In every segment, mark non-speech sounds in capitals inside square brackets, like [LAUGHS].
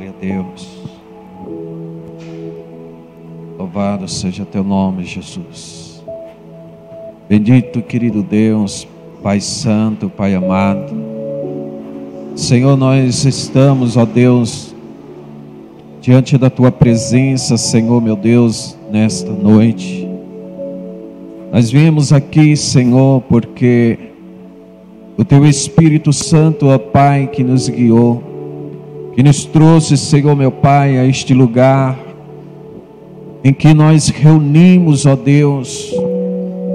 Glória a Deus. Louvado seja teu nome, Jesus. Bendito, querido Deus, Pai Santo, Pai amado. Senhor, nós estamos, ó Deus, diante da tua presença, Senhor, meu Deus, nesta noite. Nós viemos aqui, Senhor, porque o teu Espírito Santo, ó Pai, que nos guiou, que nos trouxe, Senhor meu Pai, a este lugar em que nós reunimos, ó Deus,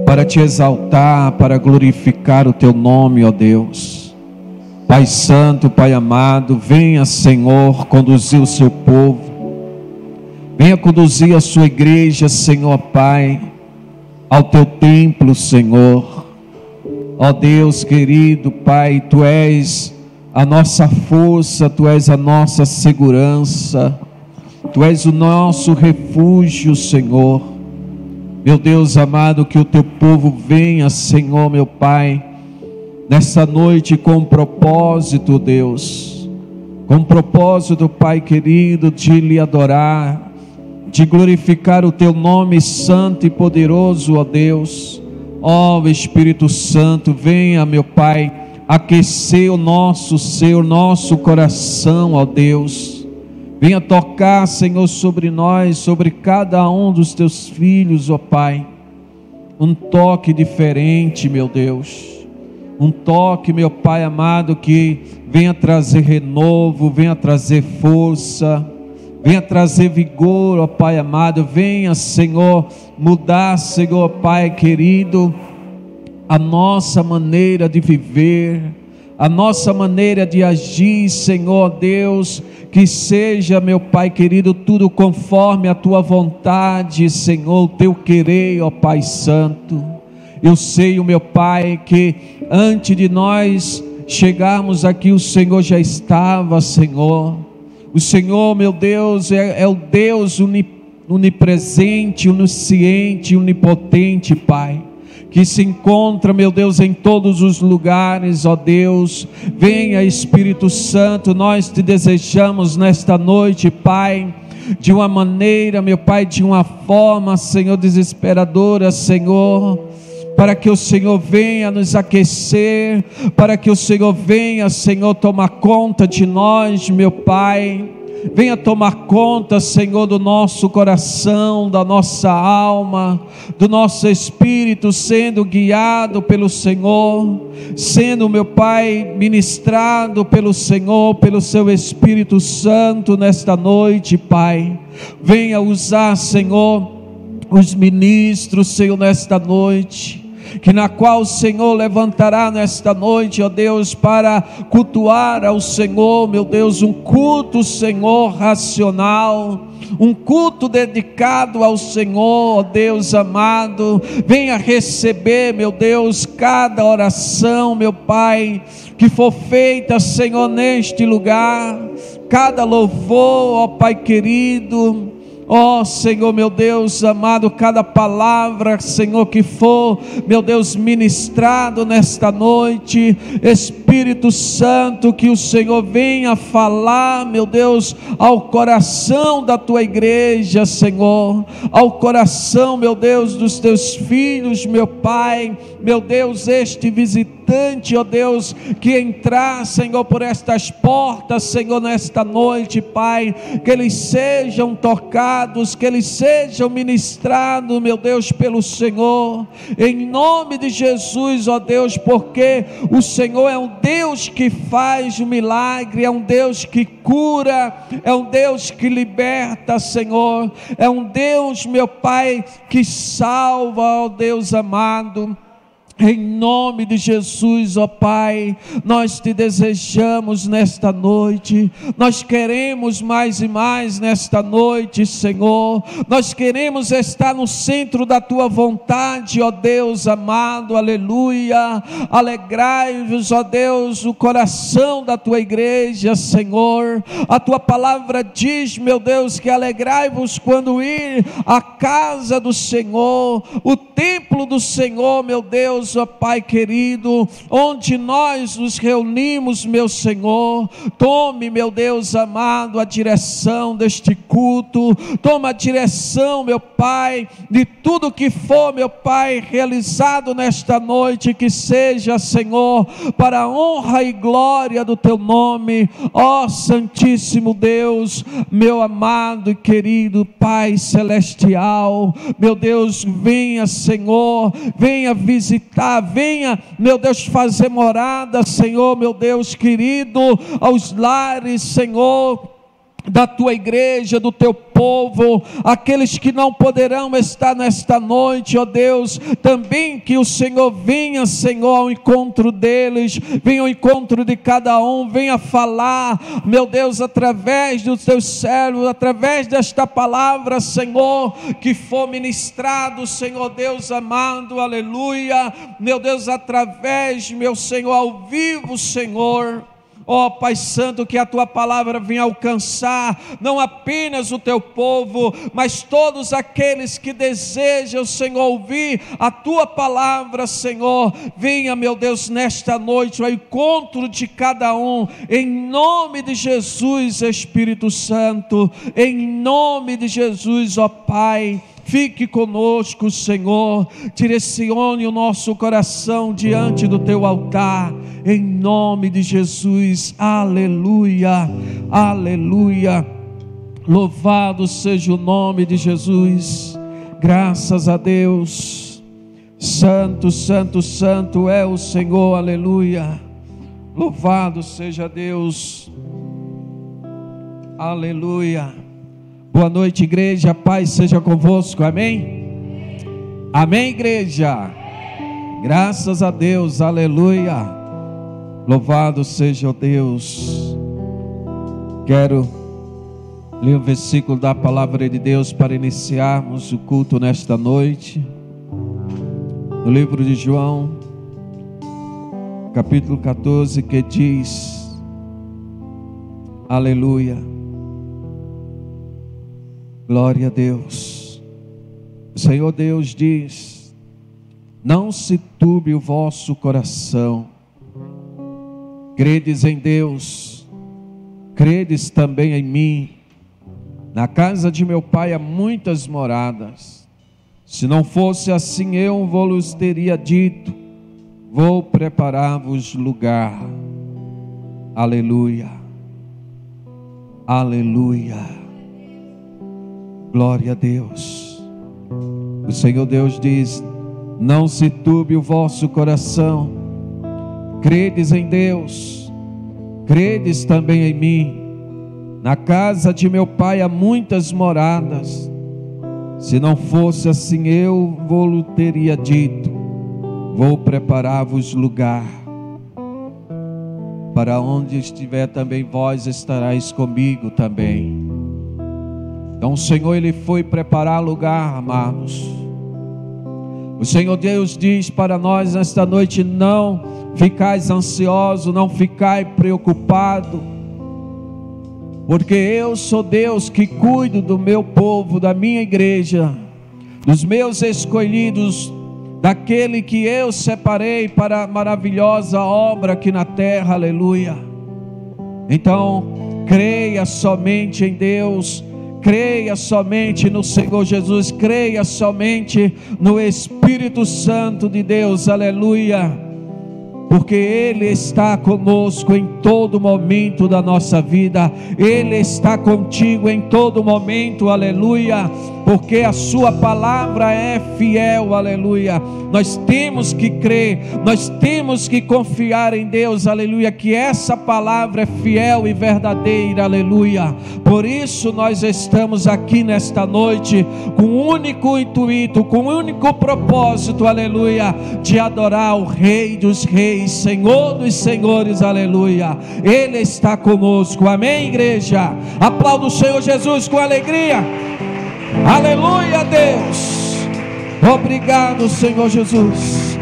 para te exaltar, para glorificar o teu nome, ó Deus. Pai Santo, Pai amado, venha, Senhor, conduzir o seu povo, venha conduzir a sua igreja, Senhor Pai, ao teu templo, Senhor. Ó Deus querido, Pai, tu és a nossa força, tu és a nossa segurança, tu és o nosso refúgio, Senhor. Meu Deus amado, que o teu povo venha, Senhor, meu Pai, nessa noite com propósito, Deus, com propósito, Pai querido, de lhe adorar, de glorificar o teu nome santo e poderoso, ó Deus. Ó Espírito Santo, venha, meu Pai aquecer o nosso ser, o nosso coração, ó Deus. Venha tocar, Senhor, sobre nós, sobre cada um dos teus filhos, ó Pai. Um toque diferente, meu Deus. Um toque, meu Pai amado, que venha trazer renovo, venha trazer força, venha trazer vigor, ó Pai amado. Venha, Senhor, mudar, Senhor, Pai querido a nossa maneira de viver, a nossa maneira de agir, Senhor Deus, que seja, meu Pai querido, tudo conforme a tua vontade, Senhor, teu querer, ó Pai Santo. Eu sei, meu Pai, que antes de nós chegarmos aqui, o Senhor já estava, Senhor. O Senhor, meu Deus, é, é o Deus onipresente, onisciente, onipotente, Pai que se encontra, meu Deus, em todos os lugares, ó Deus. Venha, Espírito Santo, nós te desejamos nesta noite, Pai de uma maneira, meu Pai, de uma forma, Senhor, desesperadora, Senhor, para que o Senhor venha nos aquecer, para que o Senhor venha, Senhor, tomar conta de nós, meu Pai venha tomar conta, Senhor, do nosso coração, da nossa alma, do nosso espírito, sendo guiado pelo Senhor, sendo, meu Pai, ministrado pelo Senhor, pelo Seu Espírito Santo nesta noite, Pai. Venha usar, Senhor, os ministros, Senhor, nesta noite que na qual o Senhor levantará nesta noite, ó Deus, para cultuar ao Senhor, meu Deus, um culto, Senhor, racional um culto dedicado ao Senhor, ó Deus amado. Venha receber, meu Deus, cada oração, meu Pai, que for feita, Senhor, neste lugar, cada louvor, ó Pai querido Ó oh, Senhor, meu Deus amado, cada palavra, Senhor, que for, meu Deus, ministrado nesta noite, Espírito Santo, que o Senhor venha falar, meu Deus, ao coração da tua igreja, Senhor, ao coração, meu Deus, dos teus filhos, meu Pai, meu Deus, este visitante, ó Deus, que entrar, Senhor, por estas portas, Senhor, nesta noite, Pai, que eles sejam tocados, que eles sejam ministrados, meu Deus, pelo Senhor, em nome de Jesus, ó Deus, porque o Senhor é um Deus que faz o milagre, é um Deus que cura, é um Deus que liberta, Senhor, é um Deus, meu Pai, que salva, ó Deus amado. Em nome de Jesus, ó Pai, nós te desejamos nesta noite, nós queremos mais e mais nesta noite, Senhor, nós queremos estar no centro da tua vontade, ó Deus amado, aleluia. Alegrai-vos, ó Deus, o coração da tua igreja, Senhor. A tua palavra diz, meu Deus, que alegrai-vos quando ir à casa do Senhor, o templo do Senhor, meu Deus Deus, ó Pai querido, onde nós nos reunimos, meu Senhor, tome, meu Deus amado, a direção deste culto, toma a direção, meu Pai, de tudo que for, meu Pai, realizado nesta noite, que seja, Senhor, para a honra e glória do Teu nome, ó Santíssimo Deus, meu amado e querido Pai Celestial, meu Deus, venha, Senhor, venha visitar visitar, venha, meu Deus, fazer morada, Senhor, meu Deus querido, aos lares, Senhor da tua igreja, do teu povo, aqueles que não poderão estar nesta noite, ó Deus, também que o Senhor venha, Senhor, ao encontro deles, venha ao encontro de cada um, venha falar, meu Deus, através dos teus servos, através desta palavra, Senhor, que for ministrado, Senhor Deus amado, aleluia, meu Deus, através, meu Senhor, ao vivo, Senhor Ó oh, Pai Santo, que a tua palavra venha alcançar não apenas o teu povo, mas todos aqueles que desejam, Senhor, ouvir a tua palavra, Senhor. Venha, meu Deus, nesta noite ao encontro de cada um, em nome de Jesus, Espírito Santo, em nome de Jesus, ó Pai. Fique conosco, Senhor. Direcione o nosso coração diante do teu altar. Em nome de Jesus. Aleluia. Aleluia. Louvado seja o nome de Jesus. Graças a Deus. Santo, santo, santo é o Senhor. Aleluia. Louvado seja Deus. Aleluia. Boa noite, igreja. Paz seja convosco. Amém? Amém, igreja. Graças a Deus. Aleluia. Louvado seja o Deus. Quero ler o versículo da palavra de Deus para iniciarmos o culto nesta noite. No livro de João, capítulo 14, que diz: Aleluia. Glória a Deus. O Senhor Deus diz: Não se turbe o vosso coração. Credes em Deus, credes também em mim. Na casa de meu pai há muitas moradas. Se não fosse assim, eu vos teria dito: Vou preparar-vos lugar. Aleluia. Aleluia. Glória a Deus. O Senhor Deus diz: Não se turbe o vosso coração. Credes em Deus, credes também em mim. Na casa de meu pai há muitas moradas. Se não fosse assim, eu vou teria dito: Vou preparar-vos lugar. Para onde estiver também vós estarais comigo também. Então o Senhor ele foi preparar lugar, amados. O Senhor Deus diz para nós nesta noite: não ficais ansioso, não ficai preocupado, porque eu sou Deus que cuido do meu povo, da minha igreja, dos meus escolhidos, daquele que eu separei para a maravilhosa obra aqui na terra, aleluia. Então, creia somente em Deus creia somente no Senhor Jesus, creia somente no Espírito Santo de Deus, aleluia. Porque Ele está conosco em todo momento da nossa vida, Ele está contigo em todo momento, aleluia, porque a Sua palavra é fiel, aleluia. Nós temos que crer, nós temos que confiar em Deus, aleluia, que essa palavra é fiel e verdadeira, aleluia. Por isso nós estamos aqui nesta noite com um único intuito, com um único propósito, aleluia, de adorar o Rei dos Reis Reis, Senhor dos Senhores, aleluia. Ele está conosco, amém, igreja. Aplauda o Senhor Jesus com alegria, aleluia, Deus. Obrigado, Senhor Jesus.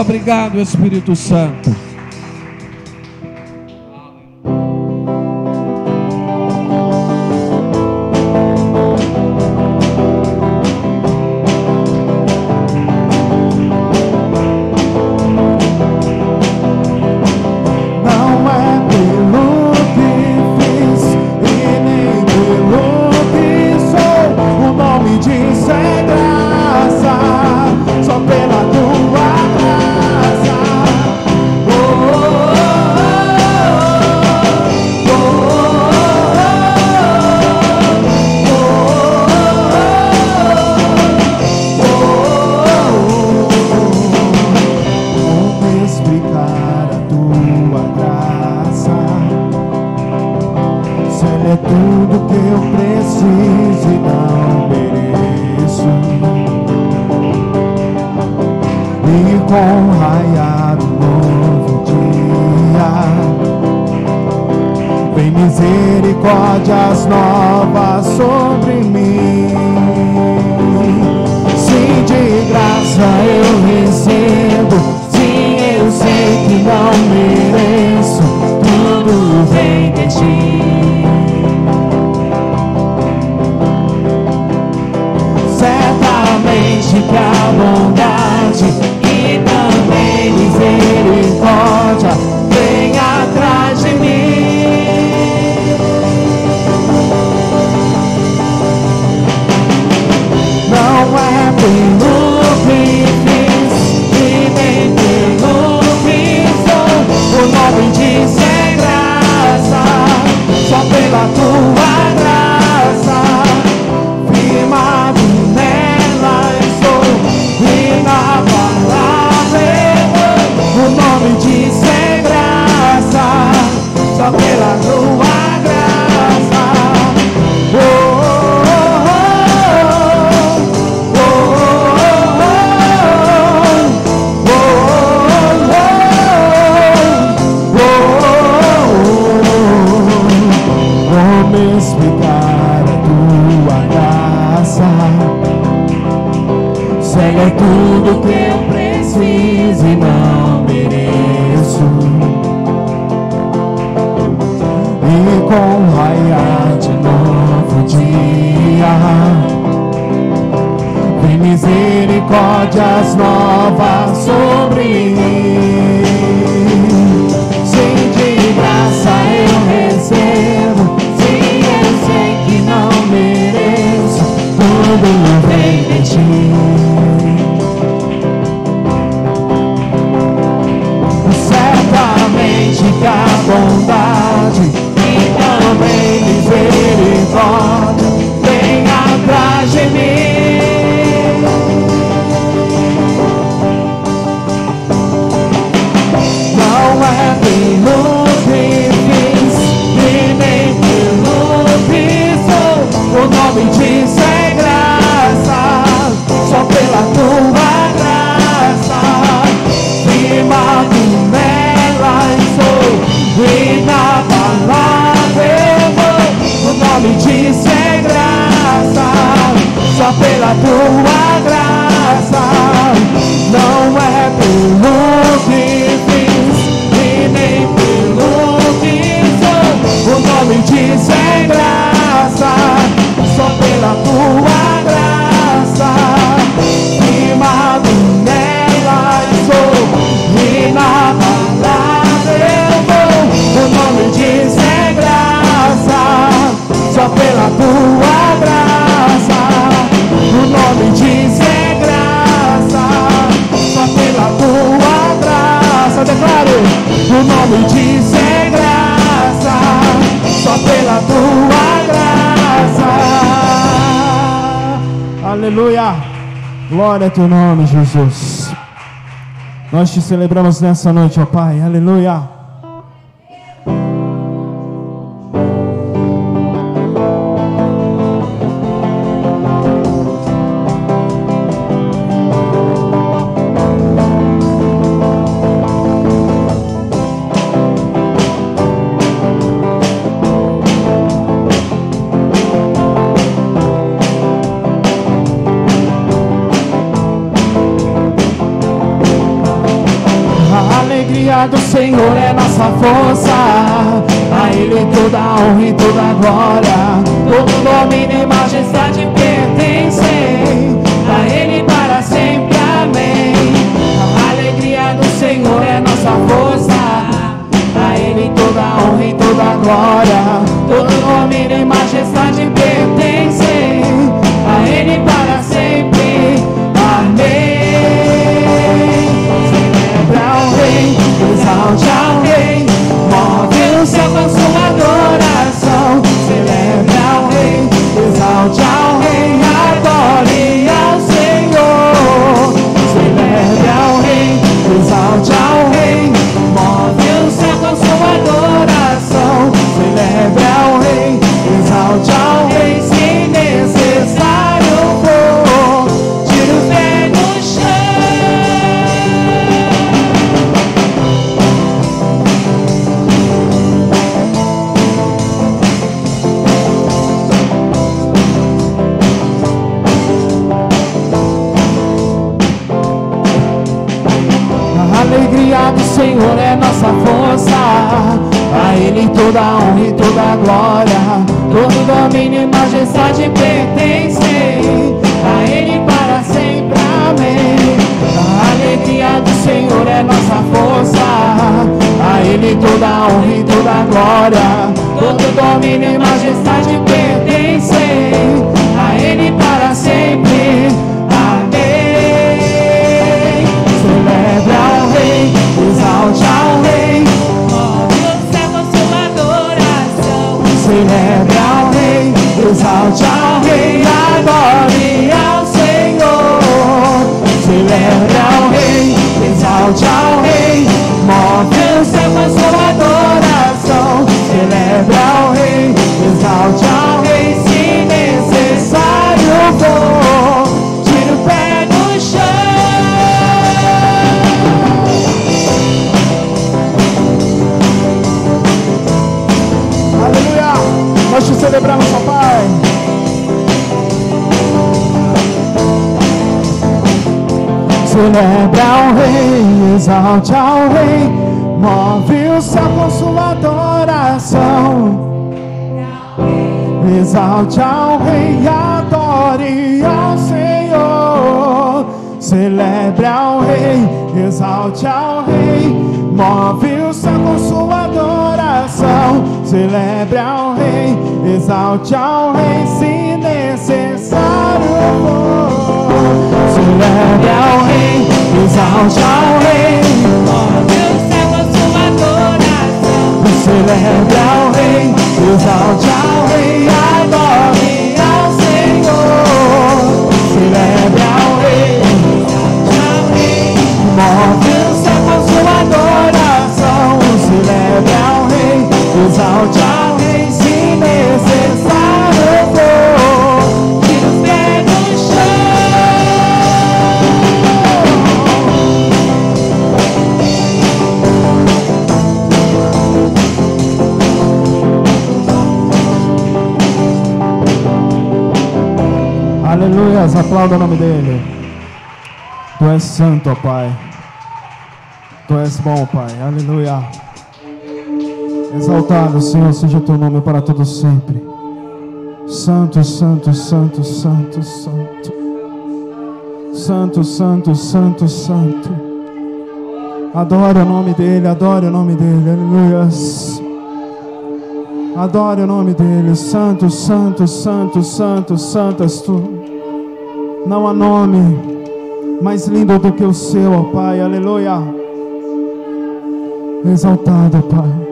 Obrigado, Espírito Santo. Te celebramos nessa noite, ó Pai. Aleluia. Senhor é nossa força. A Ele toda a honra e toda a glória. Todo domínio e majestade pertencem. A Ele para sempre. Amém. A alegria do Senhor é nossa força. A Ele toda a honra e toda a glória. Todo domínio e majestade exalte ao Rei, move o céu com sua adoração. Exalte ao Rei, adore ao Senhor. Celebre ao Rei, exalte ao Rei, move o céu com sua adoração. Celebre ao Rei, exalte ao Rei, se necessário for. Celebre ao Rei, exalte ao Rei, Move o céu com sua adoração. Celebre ao Rei, exalte ao Rei, adore ao Senhor. Celebre ao Rei, exalte ao Rei, move o céu com sua adoração. Celebre ao Rei, exalte ao Rei, Aleluia, aplauda o nome dele. Tu és santo, ó Pai. Tu és bom, Pai. Aleluia. Exaltado, Senhor, seja teu nome para todo sempre. Santo, santo, santo, santo, santo. Santo, santo, santo, santo. Adore o nome dele, adore o nome dele. Aleluia. Adore o nome dele. Santo, santo, santo, santo, santo és tu. Não há nome mais lindo do que o seu, ó Pai. Aleluia. Exaltado, Pai.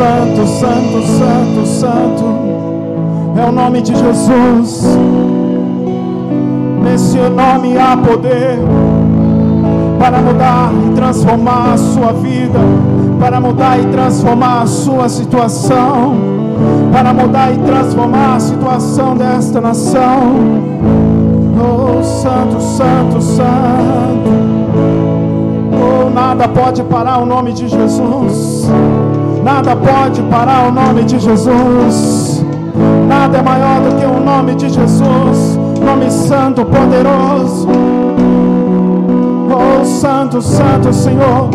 Santo, santo, santo, santo. É o nome de Jesus. Nesse nome há poder para mudar e transformar a sua vida, para mudar e transformar a sua situação, para mudar e transformar a situação desta nação. Oh, santo, santo, santo. Oh, nada pode parar o nome de Jesus. Nada pode parar o nome de Jesus. Nada é maior do que o nome de Jesus. Nome santo, poderoso. Oh, santo, santo Senhor.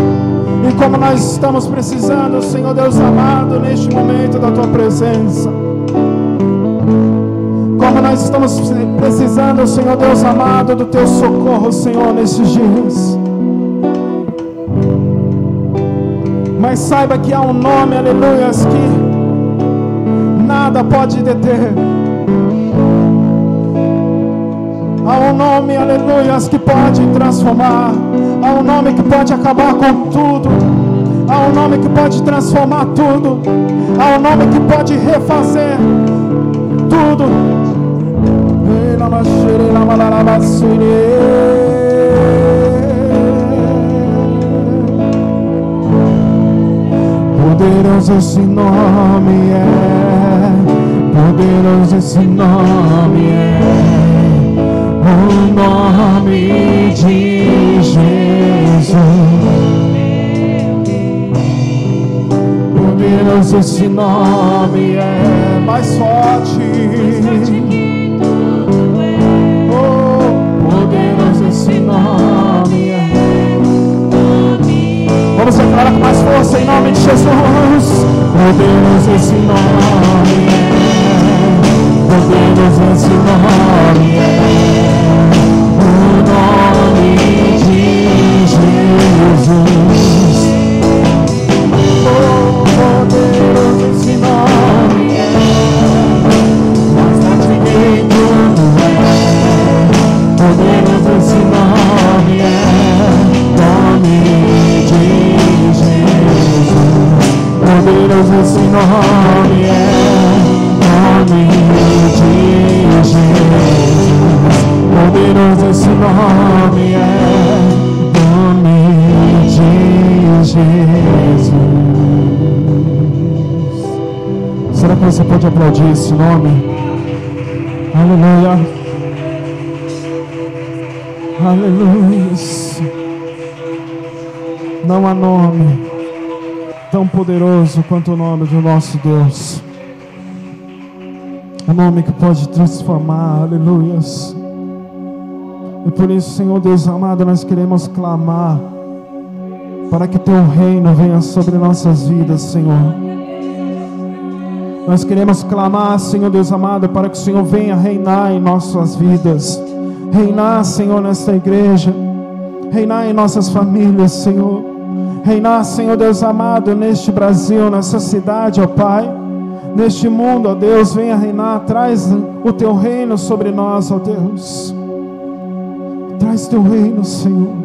E como nós estamos precisando, Senhor Deus amado, neste momento da tua presença. Como nós estamos precisando, Senhor Deus amado, do teu socorro, Senhor, nesses dias. Mas saiba que há um nome, aleluias, que nada pode deter. Há um nome, aleluias, que pode transformar. Há um nome que pode acabar com tudo. Há um nome que pode transformar tudo. Há um nome que pode refazer tudo. Ei, Poderoso esse nome é, poderoso esse nome é, o nome de Jesus. Poderoso esse nome é mais forte. Oh, poderoso esse nome. Vamos declarar com mais força em nome de Jesus. Poderoso esse nome é. Poderoso esse nome. O nome de Jesus. Esse nome é. Nome de Jesus. Poderoso esse nome é. Nome de Jesus. Será que você pode aplaudir esse nome? Aleluia. Aleluia. Não há nome tão poderoso quanto o nome do nosso Deus. O nome que pode transformar, aleluias. E por isso, Senhor Deus amado, nós queremos clamar para que teu reino venha sobre nossas vidas, Senhor. Nós queremos clamar, Senhor Deus amado, para que o Senhor venha reinar em nossas vidas. Reinar, Senhor, nesta igreja. Reinar em nossas famílias, Senhor. Reinar, Senhor Deus amado, neste Brasil, nessa cidade, ó Pai. Neste mundo, ó Deus, venha reinar. Traz o teu reino sobre nós, ó Deus. Traz teu reino, Senhor.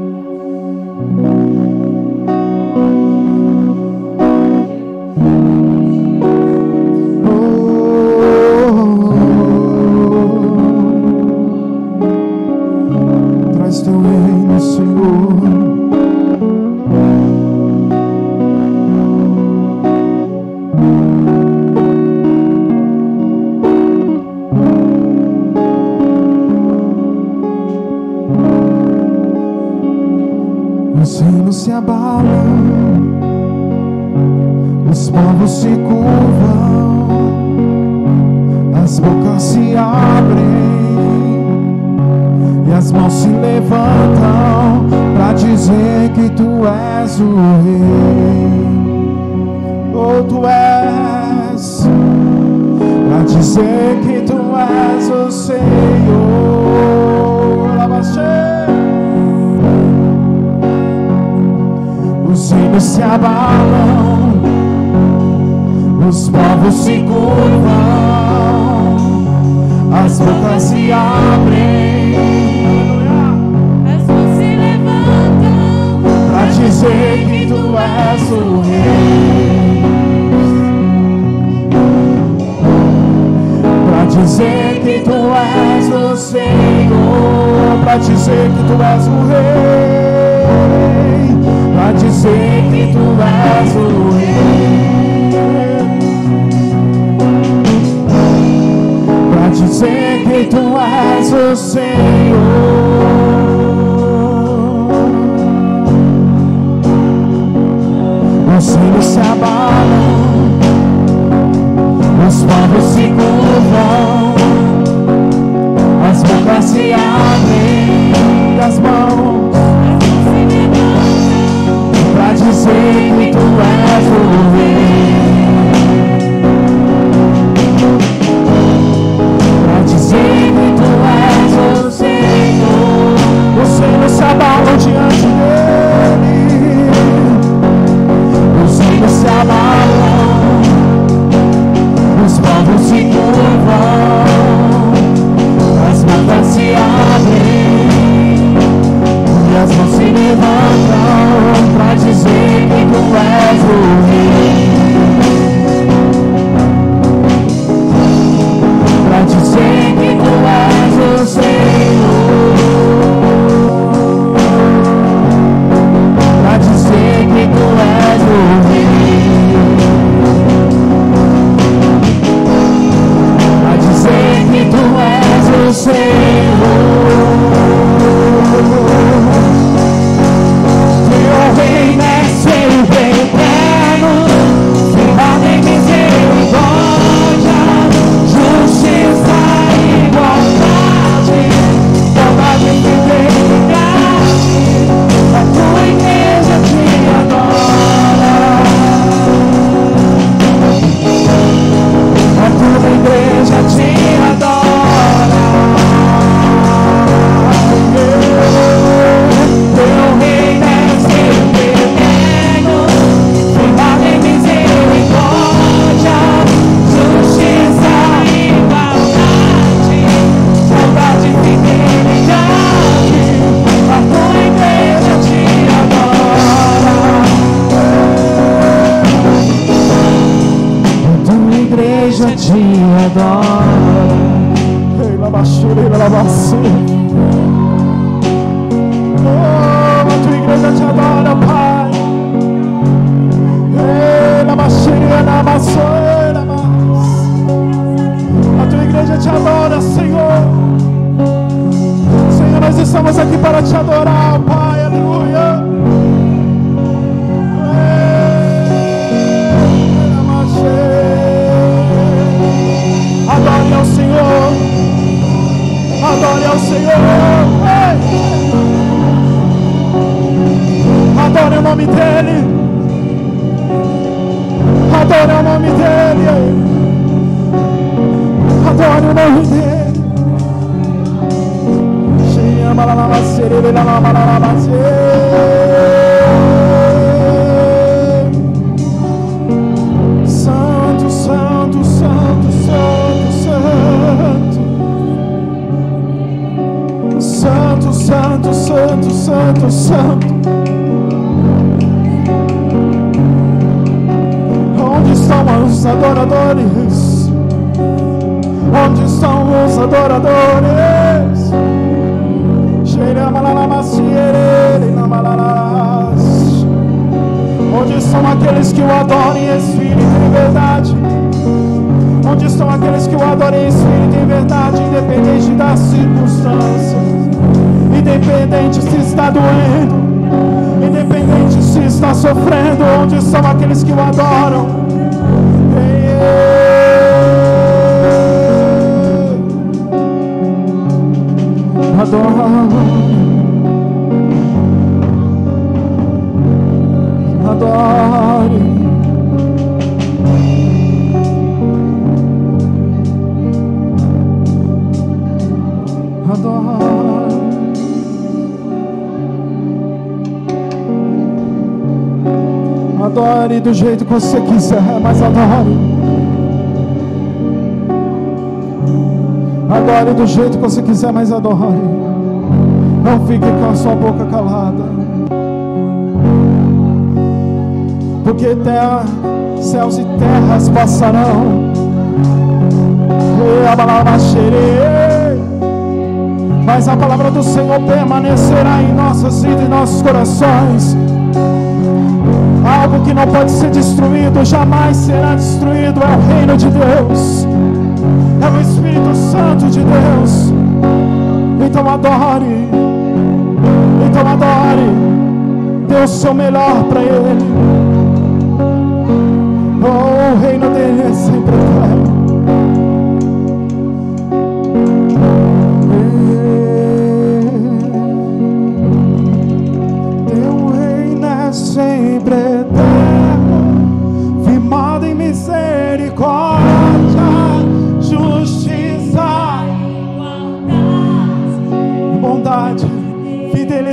Jeito que você quiser, mas adore. Adore do jeito que você quiser, mas adore. Não fique com a sua boca calada. Porque terra, céus e terras passarão. Mas a palavra do Senhor permanecerá em nossas vidas e nossos corações. Algo que não pode ser destruído, jamais será destruído. É o reino de Deus, é o Espírito Santo de Deus. Então adore, então adore, dê o seu melhor para Ele. Oh, o reino dele é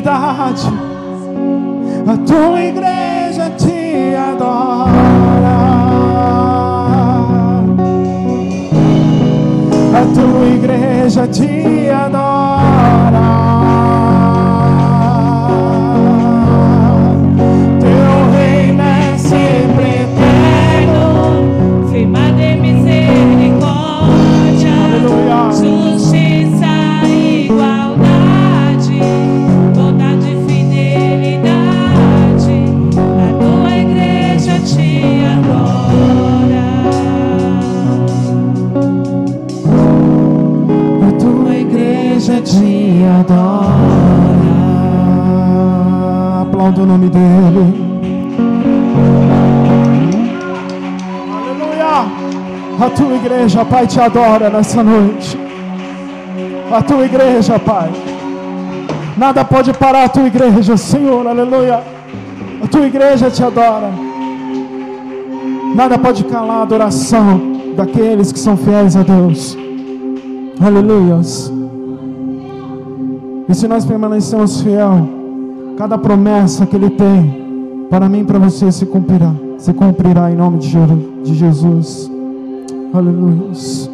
A tua igreja te adora. A tua igreja te adora. Pai, te adora nessa noite. A tua igreja, Pai. Nada pode parar a tua igreja, Senhor. Aleluia. A tua igreja te adora. Nada pode calar a adoração daqueles que são fiéis a Deus. Aleluias. E se nós permanecemos fiel, cada promessa que Ele tem para mim e para você se cumprirá. Se cumprirá em nome de Jesus. Aleluias.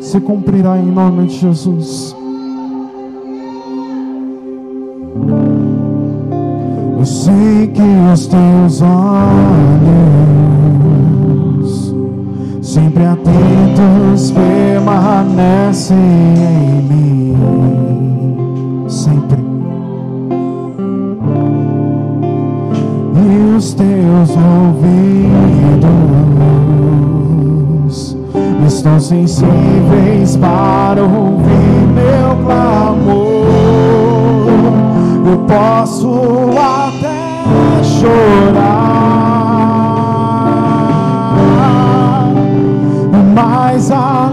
Se cumprirá em nome de Jesus. Eu sei que os teus olhos sempre atentos permanecem em mim, sempre. E os teus ouvidos estão sensíveis para ouvir meu clamor. Eu posso até chorar mas a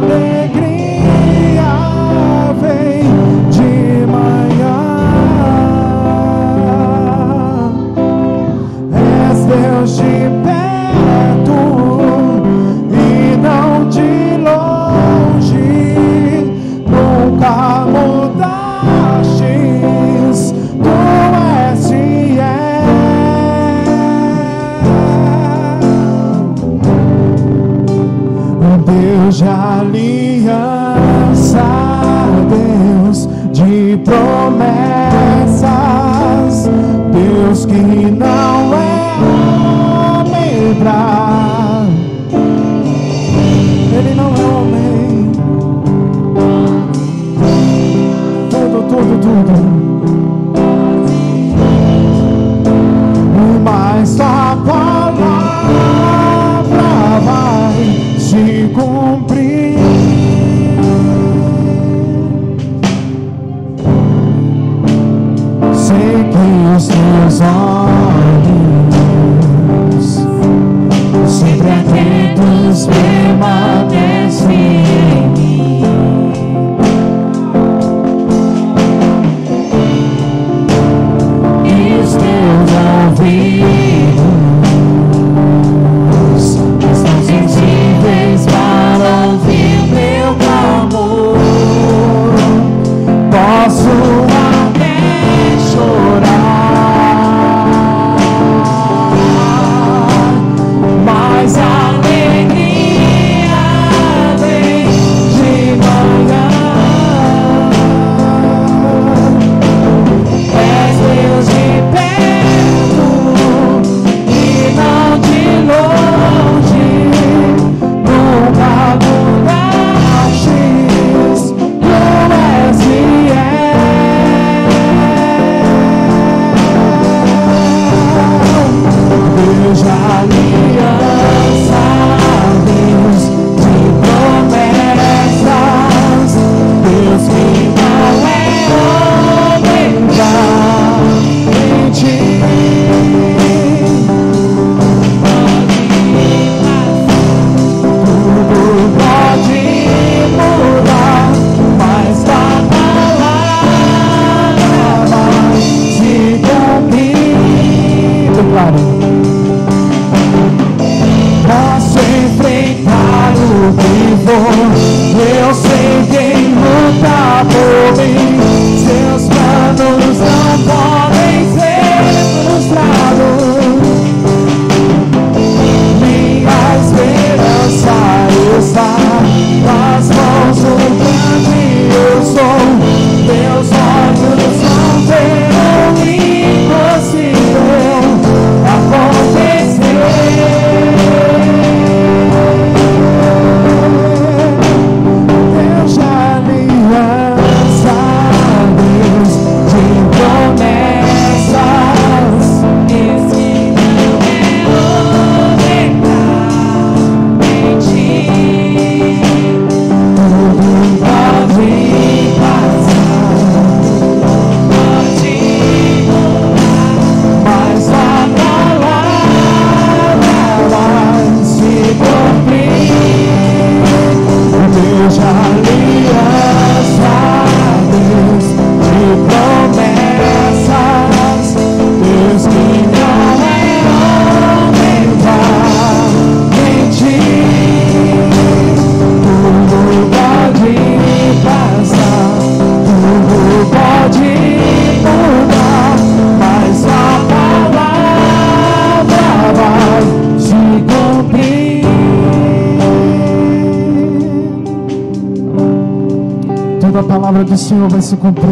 do Senhor vai se cumprir.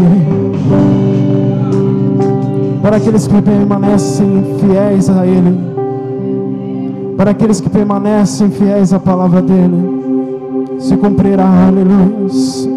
Para aqueles que permanecem fiéis a Ele. Para aqueles que permanecem fiéis à palavra dEle. Se cumprirá, aleluia.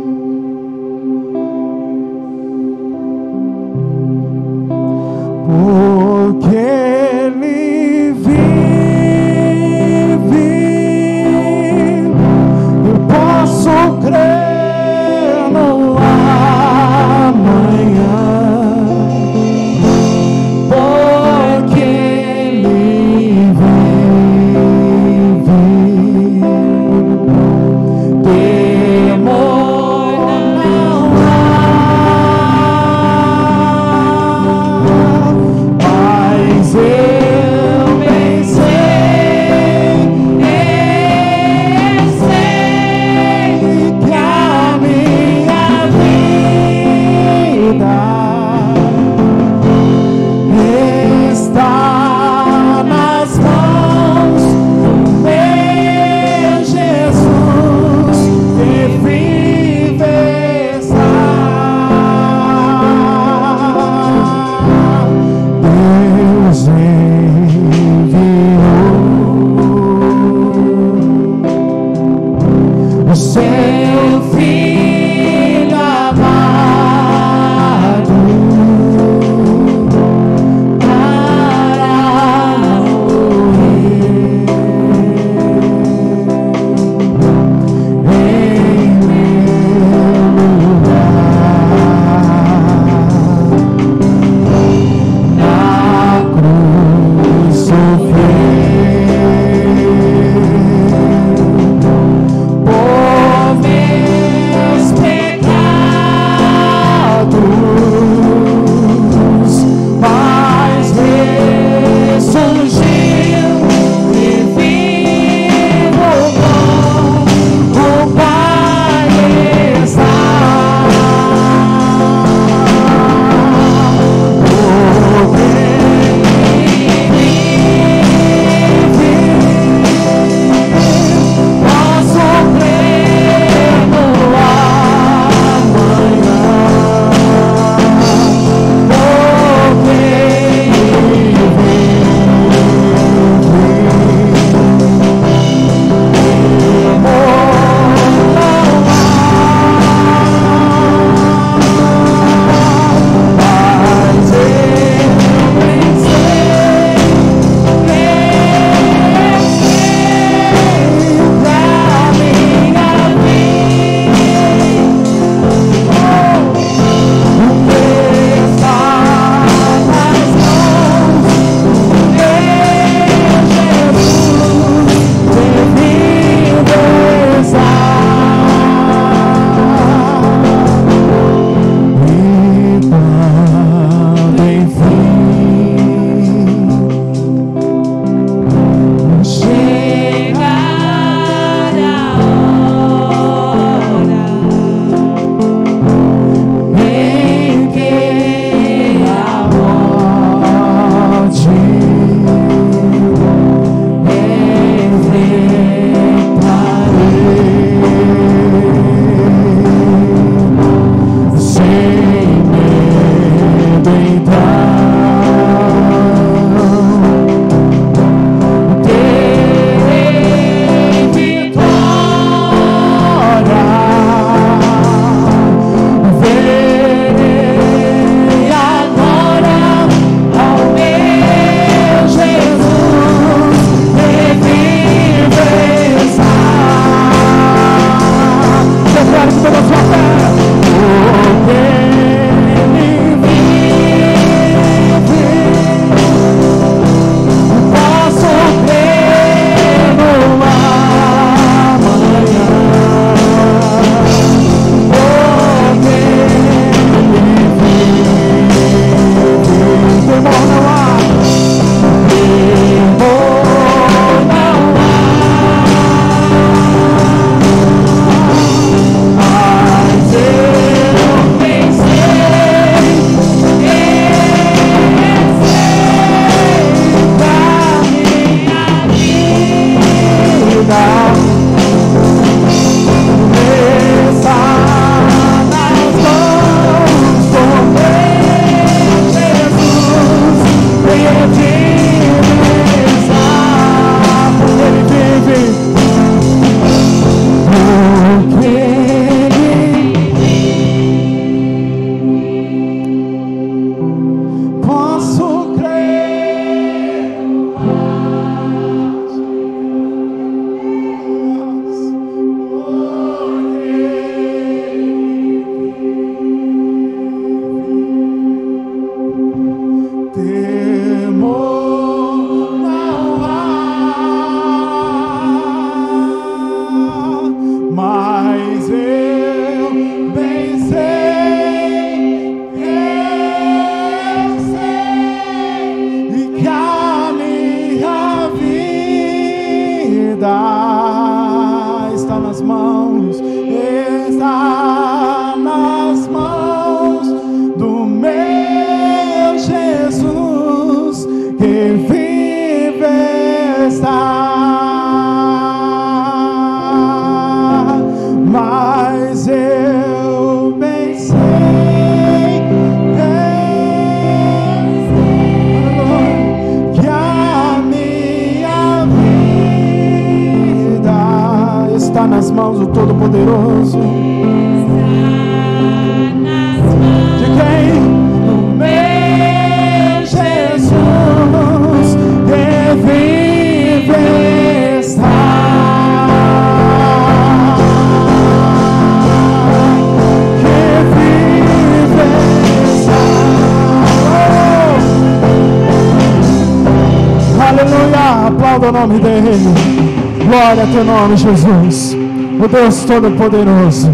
Jesus. O Deus Todo-Poderoso.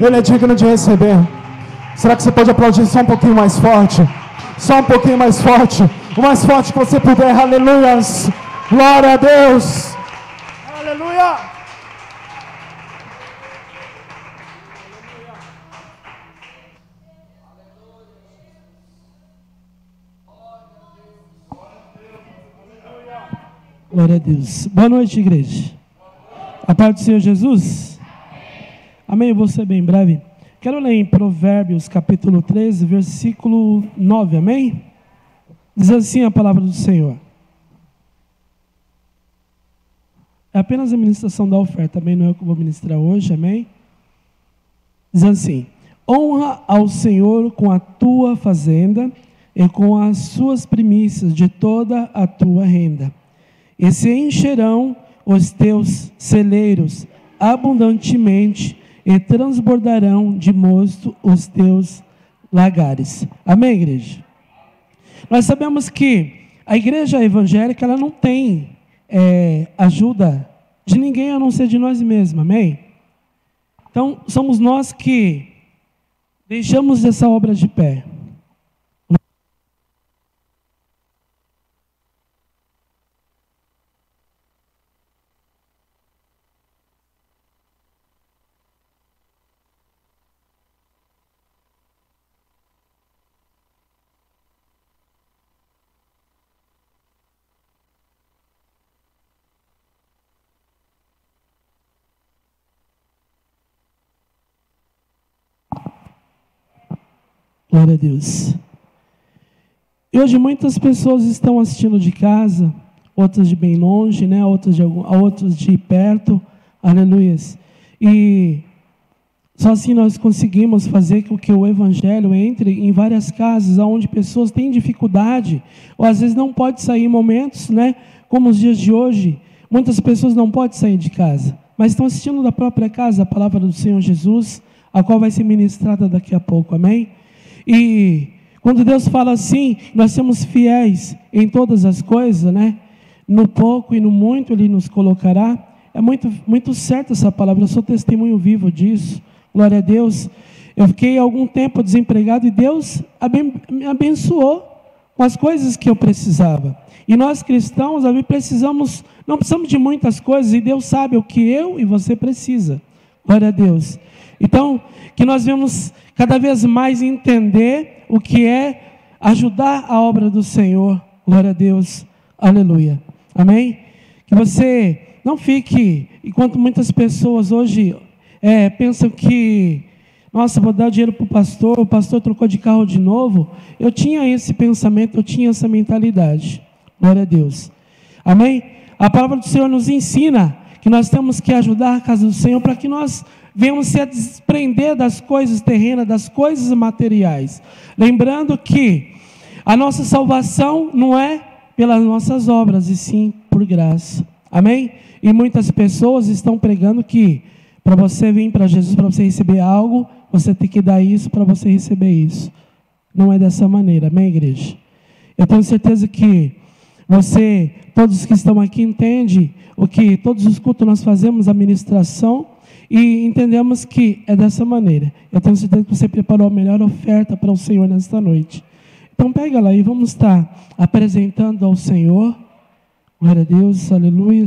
Ele é digno de receber. Será que você pode aplaudir só um pouquinho mais forte? Só um pouquinho mais forte. O mais forte que você puder. Aleluias. Glória a Deus. Aleluia. Glória a Deus. Boa noite, igreja. A paz do Senhor Jesus. Amém. Eu vou ser bem breve. Quero ler em Provérbios, capítulo 13, versículo 9. Amém? Diz assim a palavra do Senhor. É apenas a ministração da oferta, também não é o que eu vou ministrar hoje, amém? Diz assim: Honra ao Senhor com a tua fazenda e com as suas primícias de toda a tua renda e se encherão os teus celeiros abundantemente e transbordarão de mosto os teus lagares. Amém, igreja? Nós sabemos que a igreja evangélica ela não tem é, ajuda de ninguém a não ser de nós mesmos, amém? Então, somos nós que deixamos essa obra de pé. Glória a Deus. E hoje muitas pessoas estão assistindo de casa, outras de bem longe, né? outras, de algum, de perto, aleluias. E só assim nós conseguimos fazer com que o Evangelho entre em várias casas, onde pessoas têm dificuldade, ou às vezes não pode sair em momentos, né? como os dias de hoje, muitas pessoas não podem sair de casa, mas estão assistindo da própria casa a palavra do Senhor Jesus, a qual vai ser ministrada daqui a pouco, amém? E quando Deus fala assim, nós somos fiéis em todas as coisas, né? No pouco e no muito Ele nos colocará. É muito, muito certa essa palavra, eu sou testemunho vivo disso. Glória a Deus. Eu fiquei algum tempo desempregado e Deus me abençoou com as coisas que eu precisava. E nós cristãos, precisamos, não precisamos de muitas coisas, e Deus sabe o que eu e você precisa. Glória a Deus. Então, que nós vemos cada vez mais entender o que é ajudar a obra do Senhor. Glória a Deus. Aleluia. Amém? Que você não fique, enquanto muitas pessoas hoje é, pensam que, nossa, vou dar dinheiro para o pastor, o pastor trocou de carro de novo. Eu tinha esse pensamento, eu tinha essa mentalidade. Glória a Deus. Amém? A palavra do Senhor nos ensina que nós temos que ajudar a casa do Senhor para que nós venhamos se desprender das coisas terrenas, das coisas materiais. Lembrando que a nossa salvação não é pelas nossas obras, e sim por graça. Amém? E muitas pessoas estão pregando que para você vir para Jesus, para você receber algo, você tem que dar isso para você receber isso. Não é dessa maneira, amém, igreja? Eu tenho certeza que você, todos que estão aqui, entendem o que todos os cultos nós fazemos, a ministração, e entendemos que é dessa maneira. Eu tenho certeza que você preparou a melhor oferta para o Senhor nesta noite. Então pega lá e vamos estar apresentando ao Senhor. Glória a Deus, aleluia.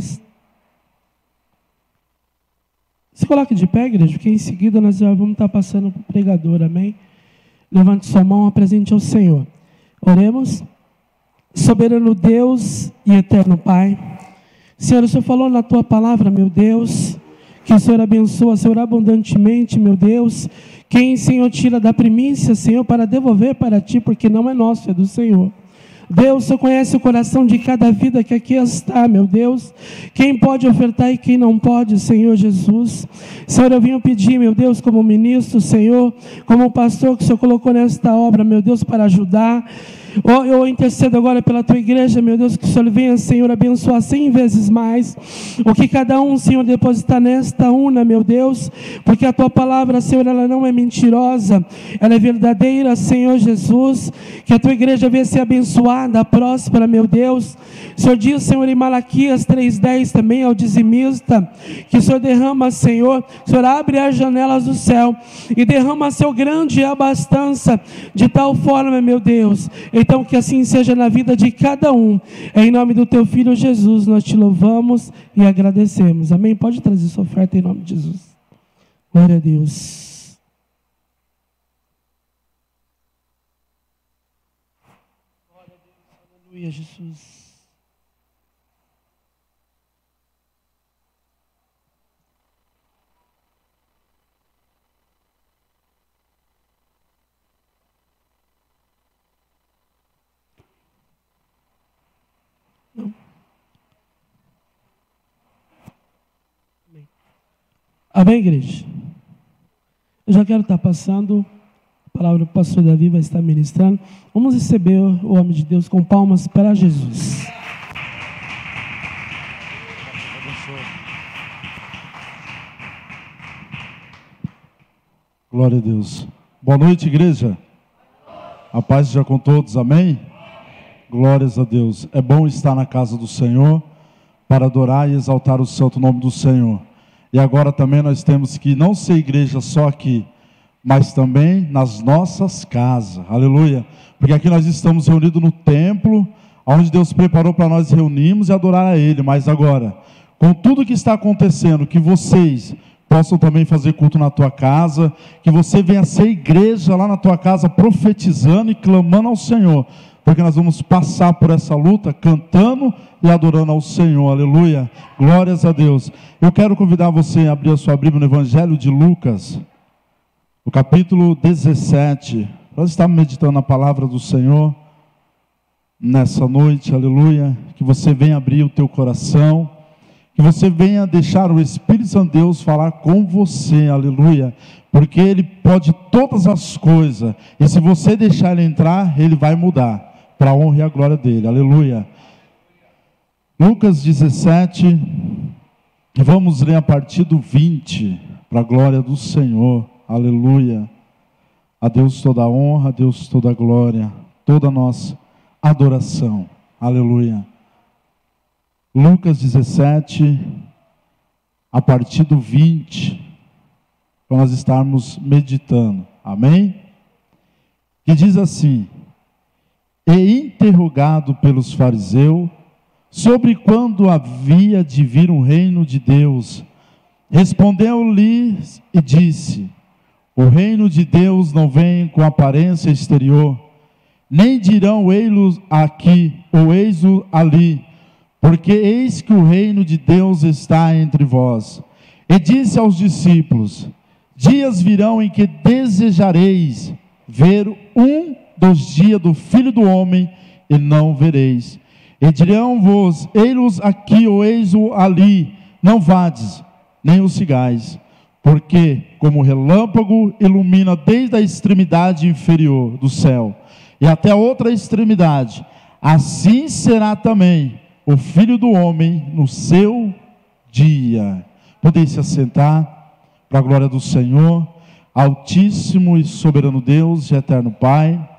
Se coloque de pé, igreja, porque em seguida nós já vamos estar passando para o pregador, amém? Levante sua mão, apresente ao Senhor. Oremos. Soberano Deus e eterno Pai. Senhor, o Senhor falou na tua palavra, meu Deus, que o Senhor abençoa, Senhor, abundantemente, meu Deus. Quem, Senhor, tira da primícia, Senhor, para devolver para ti, porque não é nosso, é do Senhor. Deus, Senhor conhece o coração de cada vida que aqui está, meu Deus. Quem pode ofertar e quem não pode, Senhor Jesus. Senhor, eu venho pedir, meu Deus, como ministro, Senhor, como pastor que o Senhor colocou nesta obra, meu Deus, para ajudar. Oh, eu intercedo agora pela tua igreja, meu Deus, que o Senhor venha, Senhor, abençoar cem vezes mais o que cada um, Senhor, depositar nesta urna, meu Deus, porque a tua palavra, Senhor, ela não é mentirosa, ela é verdadeira, Senhor Jesus. Que a tua igreja venha ser abençoada, próspera, meu Deus. O Senhor diz, Senhor, em Malaquias 3,10 também ao dizimista, que o Senhor derrama, Senhor, o Senhor abre as janelas do céu e derrama seu grande abastança, de tal forma, meu Deus, então, que assim seja na vida de cada um. Em nome do teu filho Jesus, nós te louvamos e agradecemos. Amém? Pode trazer sua oferta em nome de Jesus. Glória a Deus. Aleluia, Jesus. Amém, igreja? Eu já quero estar passando, a palavra do pastor Davi vai estar ministrando. Vamos receber o homem de Deus com palmas para Jesus. Glória a Deus. Boa noite, igreja. A paz já com todos, amém? Glórias a Deus. É bom estar na casa do Senhor para adorar e exaltar o santo nome do Senhor. E agora também nós temos que não ser igreja só aqui, mas também nas nossas casas. Aleluia. Porque aqui nós estamos reunidos no templo, onde Deus preparou para nós reunirmos e adorar a Ele. Mas agora, com tudo que está acontecendo, que vocês possam também fazer culto na tua casa, que você venha ser igreja lá na tua casa, profetizando e clamando ao Senhor, porque nós vamos passar por essa luta cantando e adorando ao Senhor, aleluia, glórias a Deus. Eu quero convidar você a abrir a sua Bíblia no Evangelho de Lucas, o capítulo 17. Nós estamos meditando na palavra do Senhor nessa noite, aleluia, que você venha abrir o teu coração que você venha deixar o Espírito Santo de Deus falar com você, aleluia, porque Ele pode todas as coisas, e se você deixar Ele entrar, Ele vai mudar, para a honra e a glória dEle, aleluia. Lucas 17, vamos ler a partir do 20, para a glória do Senhor, aleluia. A Deus toda a honra, a Deus toda a glória, toda a nossa adoração, aleluia. Lucas 17, a partir do 20, para nós estarmos meditando, amém? Que diz assim: E interrogado pelos fariseus sobre quando havia de vir um reino de Deus, respondeu-lhes e disse: O reino de Deus não vem com aparência exterior, nem dirão ei-lo aqui ou eis-o ali porque eis que o reino de Deus está entre vós. E disse aos discípulos: Dias virão em que desejareis ver um dos dias do Filho do Homem, e não vereis. E dirão-vos: Ei-los aqui ou eis-o ali, não vades, nem os sigais. Porque, como relâmpago ilumina desde a extremidade inferior do céu e até outra extremidade, assim será também o Filho do Homem no seu dia. Podem se assentar para a glória do Senhor, Altíssimo e soberano Deus e eterno Pai.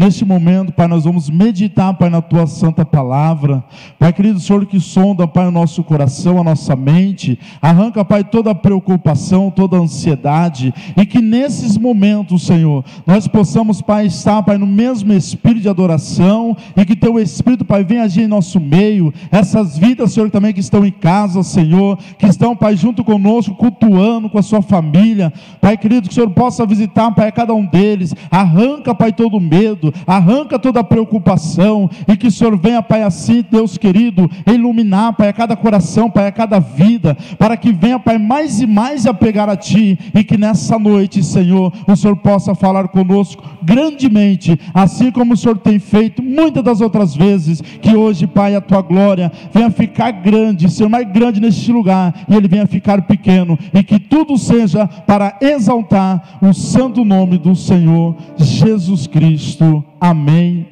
Neste momento, Pai, nós vamos meditar, Pai, na tua santa palavra. Pai, querido Senhor, que sonda, Pai, o nosso coração, a nossa mente. Arranca, Pai, toda preocupação, toda ansiedade. E que nesses momentos, Senhor, nós possamos, Pai, estar, Pai, no mesmo espírito de adoração. E que teu Espírito, Pai, venha agir em nosso meio. Essas vidas, Senhor, também que estão em casa, Senhor. Que estão, Pai, junto conosco, cultuando com a sua família. Pai, querido, que o Senhor possa visitar, Pai, cada um deles. Arranca, Pai, todo medo querido, arranca toda preocupação e que o Senhor venha, Pai, assim, Deus querido, iluminar, Pai, a cada coração, Pai, a cada vida, para que venha, Pai, mais e mais a pegar a Ti e que nessa noite, Senhor, o Senhor possa falar conosco grandemente, assim como o Senhor tem feito muitas das outras vezes, que hoje, Pai, a Tua glória venha ficar grande, Senhor, mais grande neste lugar e Ele venha ficar pequeno e que tudo seja para exaltar o santo nome do Senhor Jesus Cristo. Amém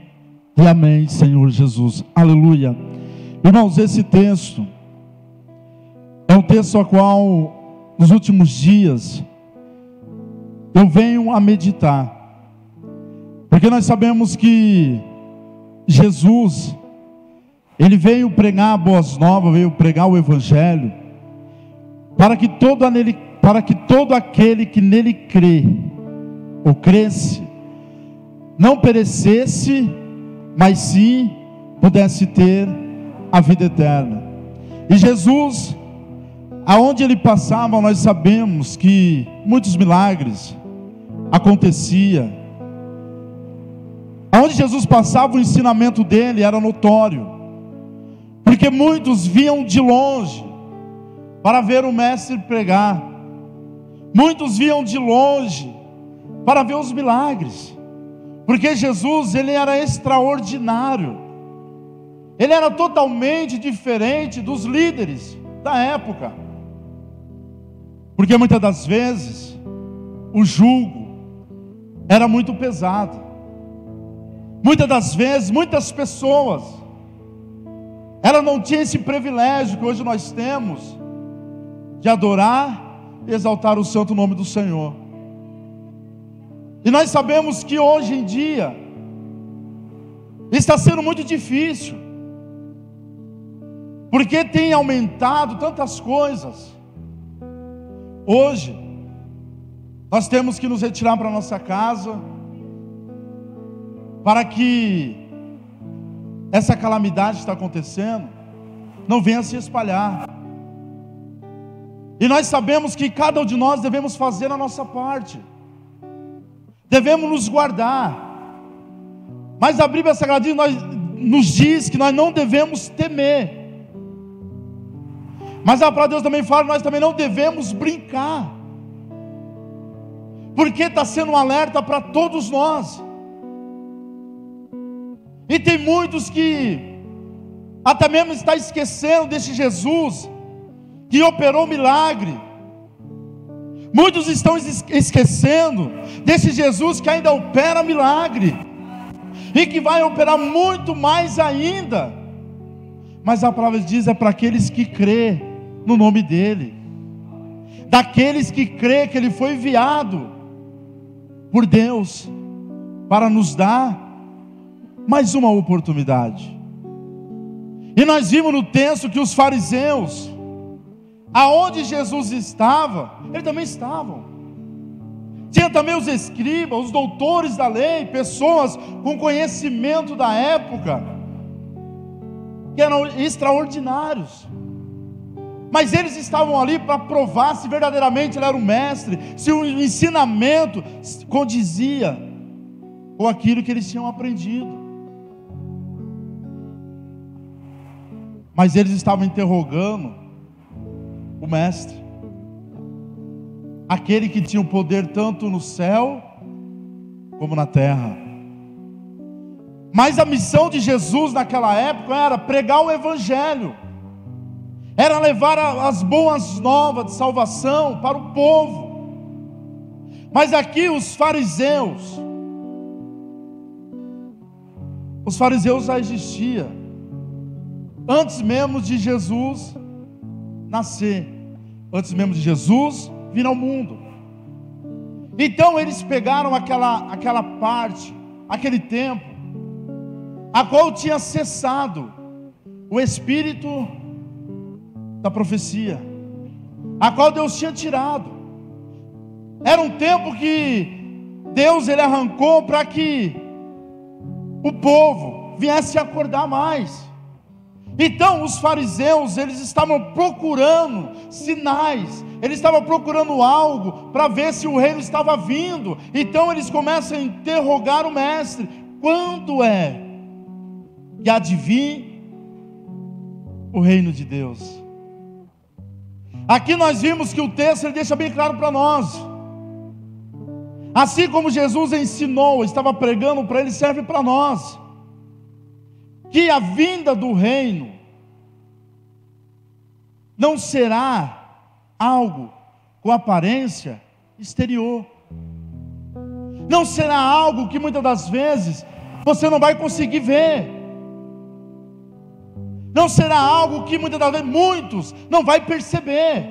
e amém, Senhor Jesus. Aleluia. Irmãos, esse texto é um texto a qual, nos últimos dias, eu venho a meditar, porque nós sabemos que Jesus, ele veio pregar boas novas, veio pregar o Evangelho, para que todo, para que todo aquele que nele crê, ou cresce, não perecesse, mas sim pudesse ter a vida eterna. E Jesus, aonde ele passava, nós sabemos que muitos milagres acontecia. Aonde Jesus passava, o ensinamento dele era notório. Porque muitos vinham de longe para ver o mestre pregar. Muitos vinham de longe para ver os milagres. Porque Jesus, ele era extraordinário. Ele era totalmente diferente dos líderes da época. Porque muitas das vezes o jugo era muito pesado. Muitas das vezes, muitas pessoas ela não tinha esse privilégio que hoje nós temos de adorar e exaltar o santo nome do Senhor. E nós sabemos que hoje em dia está sendo muito difícil, porque tem aumentado tantas coisas. Hoje, nós temos que nos retirar para nossa casa, para que essa calamidade que está acontecendo não venha se espalhar. E nós sabemos que cada um de nós devemos fazer a nossa parte devemos nos guardar. Mas a Bíblia Sagrada nós, nos diz que nós não devemos temer. Mas a palavra de Deus também fala que nós também não devemos brincar. Porque está sendo um alerta para todos nós. E tem muitos que até mesmo está esquecendo desse Jesus que operou milagre Muitos estão esquecendo desse Jesus que ainda opera milagre e que vai operar muito mais ainda. Mas a palavra diz é para aqueles que crê no nome dele, daqueles que crê que ele foi enviado por Deus para nos dar mais uma oportunidade. E nós vimos no texto que os fariseus Aonde Jesus estava, eles também estavam. Tinha também os escribas, os doutores da lei, pessoas com conhecimento da época, que eram extraordinários. Mas eles estavam ali para provar se verdadeiramente ele era o mestre, se o ensinamento condizia com aquilo que eles tinham aprendido. Mas eles estavam interrogando o Mestre, aquele que tinha o poder tanto no céu como na terra. Mas a missão de Jesus naquela época era pregar o Evangelho, era levar as boas novas de salvação para o povo. Mas aqui os fariseus, os fariseus já existiam, antes mesmo de Jesus nascer, antes mesmo de Jesus vir ao mundo. Então eles pegaram aquela, aquela parte, aquele tempo, a qual tinha cessado o espírito da profecia, a qual Deus tinha tirado. Era um tempo que Deus ele arrancou para que o povo viesse a acordar mais. Então os fariseus, eles estavam procurando sinais, eles estavam procurando algo para ver se o reino estava vindo. Então eles começam a interrogar o mestre: quando é que vir o reino de Deus? Aqui nós vimos que o texto ele deixa bem claro para nós. Assim como Jesus ensinou, estava pregando para ele, serve para nós. Que a vinda do reino não será algo com aparência exterior. Não será algo que muitas das vezes você não vai conseguir ver. Não será algo que muitas das vezes muitos não vai perceber.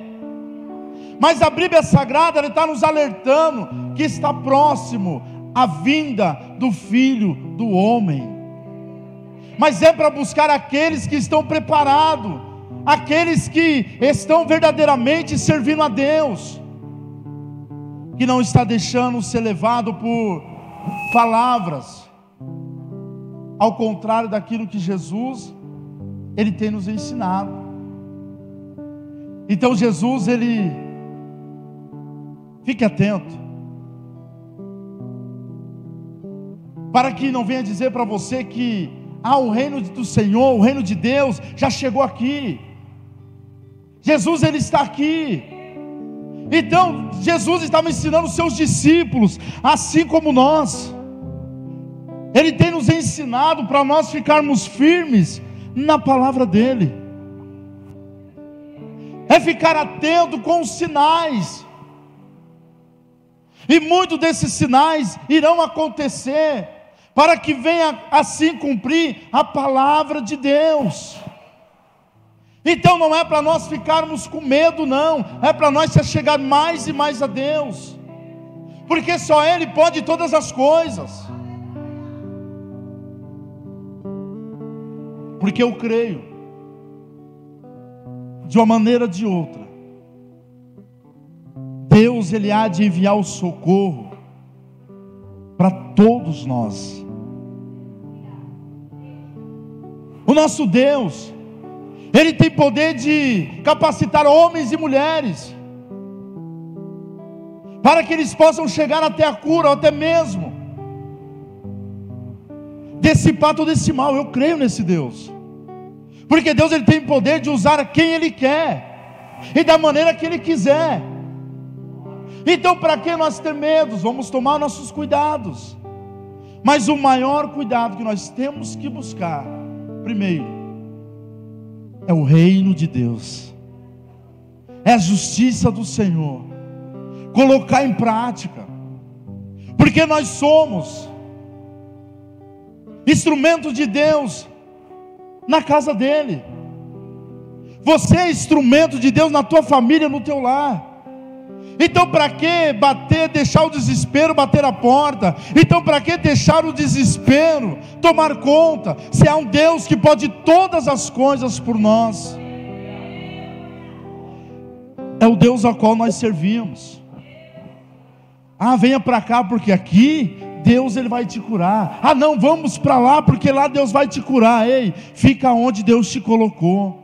Mas a Bíblia Sagrada está nos alertando que está próximo a vinda do Filho do Homem. Mas é para buscar aqueles que estão preparados, aqueles que estão verdadeiramente servindo a Deus, que não está deixando ser levado por palavras, ao contrário daquilo que Jesus ele tem nos ensinado. Então Jesus ele fique atento. Para que não venha dizer para você que ah, o reino do Senhor, o reino de Deus já chegou aqui. Jesus ele está aqui. Então, Jesus estava ensinando os seus discípulos, assim como nós. Ele tem nos ensinado para nós ficarmos firmes na palavra dele. É ficar atento com os sinais. E muitos desses sinais irão acontecer para que venha assim cumprir a palavra de Deus. Então não é para nós ficarmos com medo, não, é para nós se chegar mais e mais a Deus, porque só Ele pode todas as coisas. Porque eu creio, de uma maneira ou de outra, Deus ele há de enviar o socorro para todos nós. O nosso Deus, Ele tem poder de capacitar homens e mulheres, para que eles possam chegar até a cura, ou até mesmo dissipar todo esse mal. Eu creio nesse Deus. Porque Deus ele tem poder de usar quem ele quer e da maneira que ele quiser. Então, para que nós ter medos? Vamos tomar nossos cuidados. Mas o maior cuidado que nós temos que buscar, primeiro, é o reino de Deus, é a justiça do Senhor, colocar em prática, porque nós somos instrumento de Deus na casa dele. Você é instrumento de Deus na tua família, no teu lar. Então, para que bater, deixar o desespero bater a porta? Então, para que deixar o desespero tomar conta? Se há um Deus que pode todas as coisas por nós, é o Deus ao qual nós servimos. Ah, venha para cá, porque aqui Deus ele vai te curar. Ah, não, vamos para lá porque lá Deus vai te curar. Ei, fica onde Deus te colocou.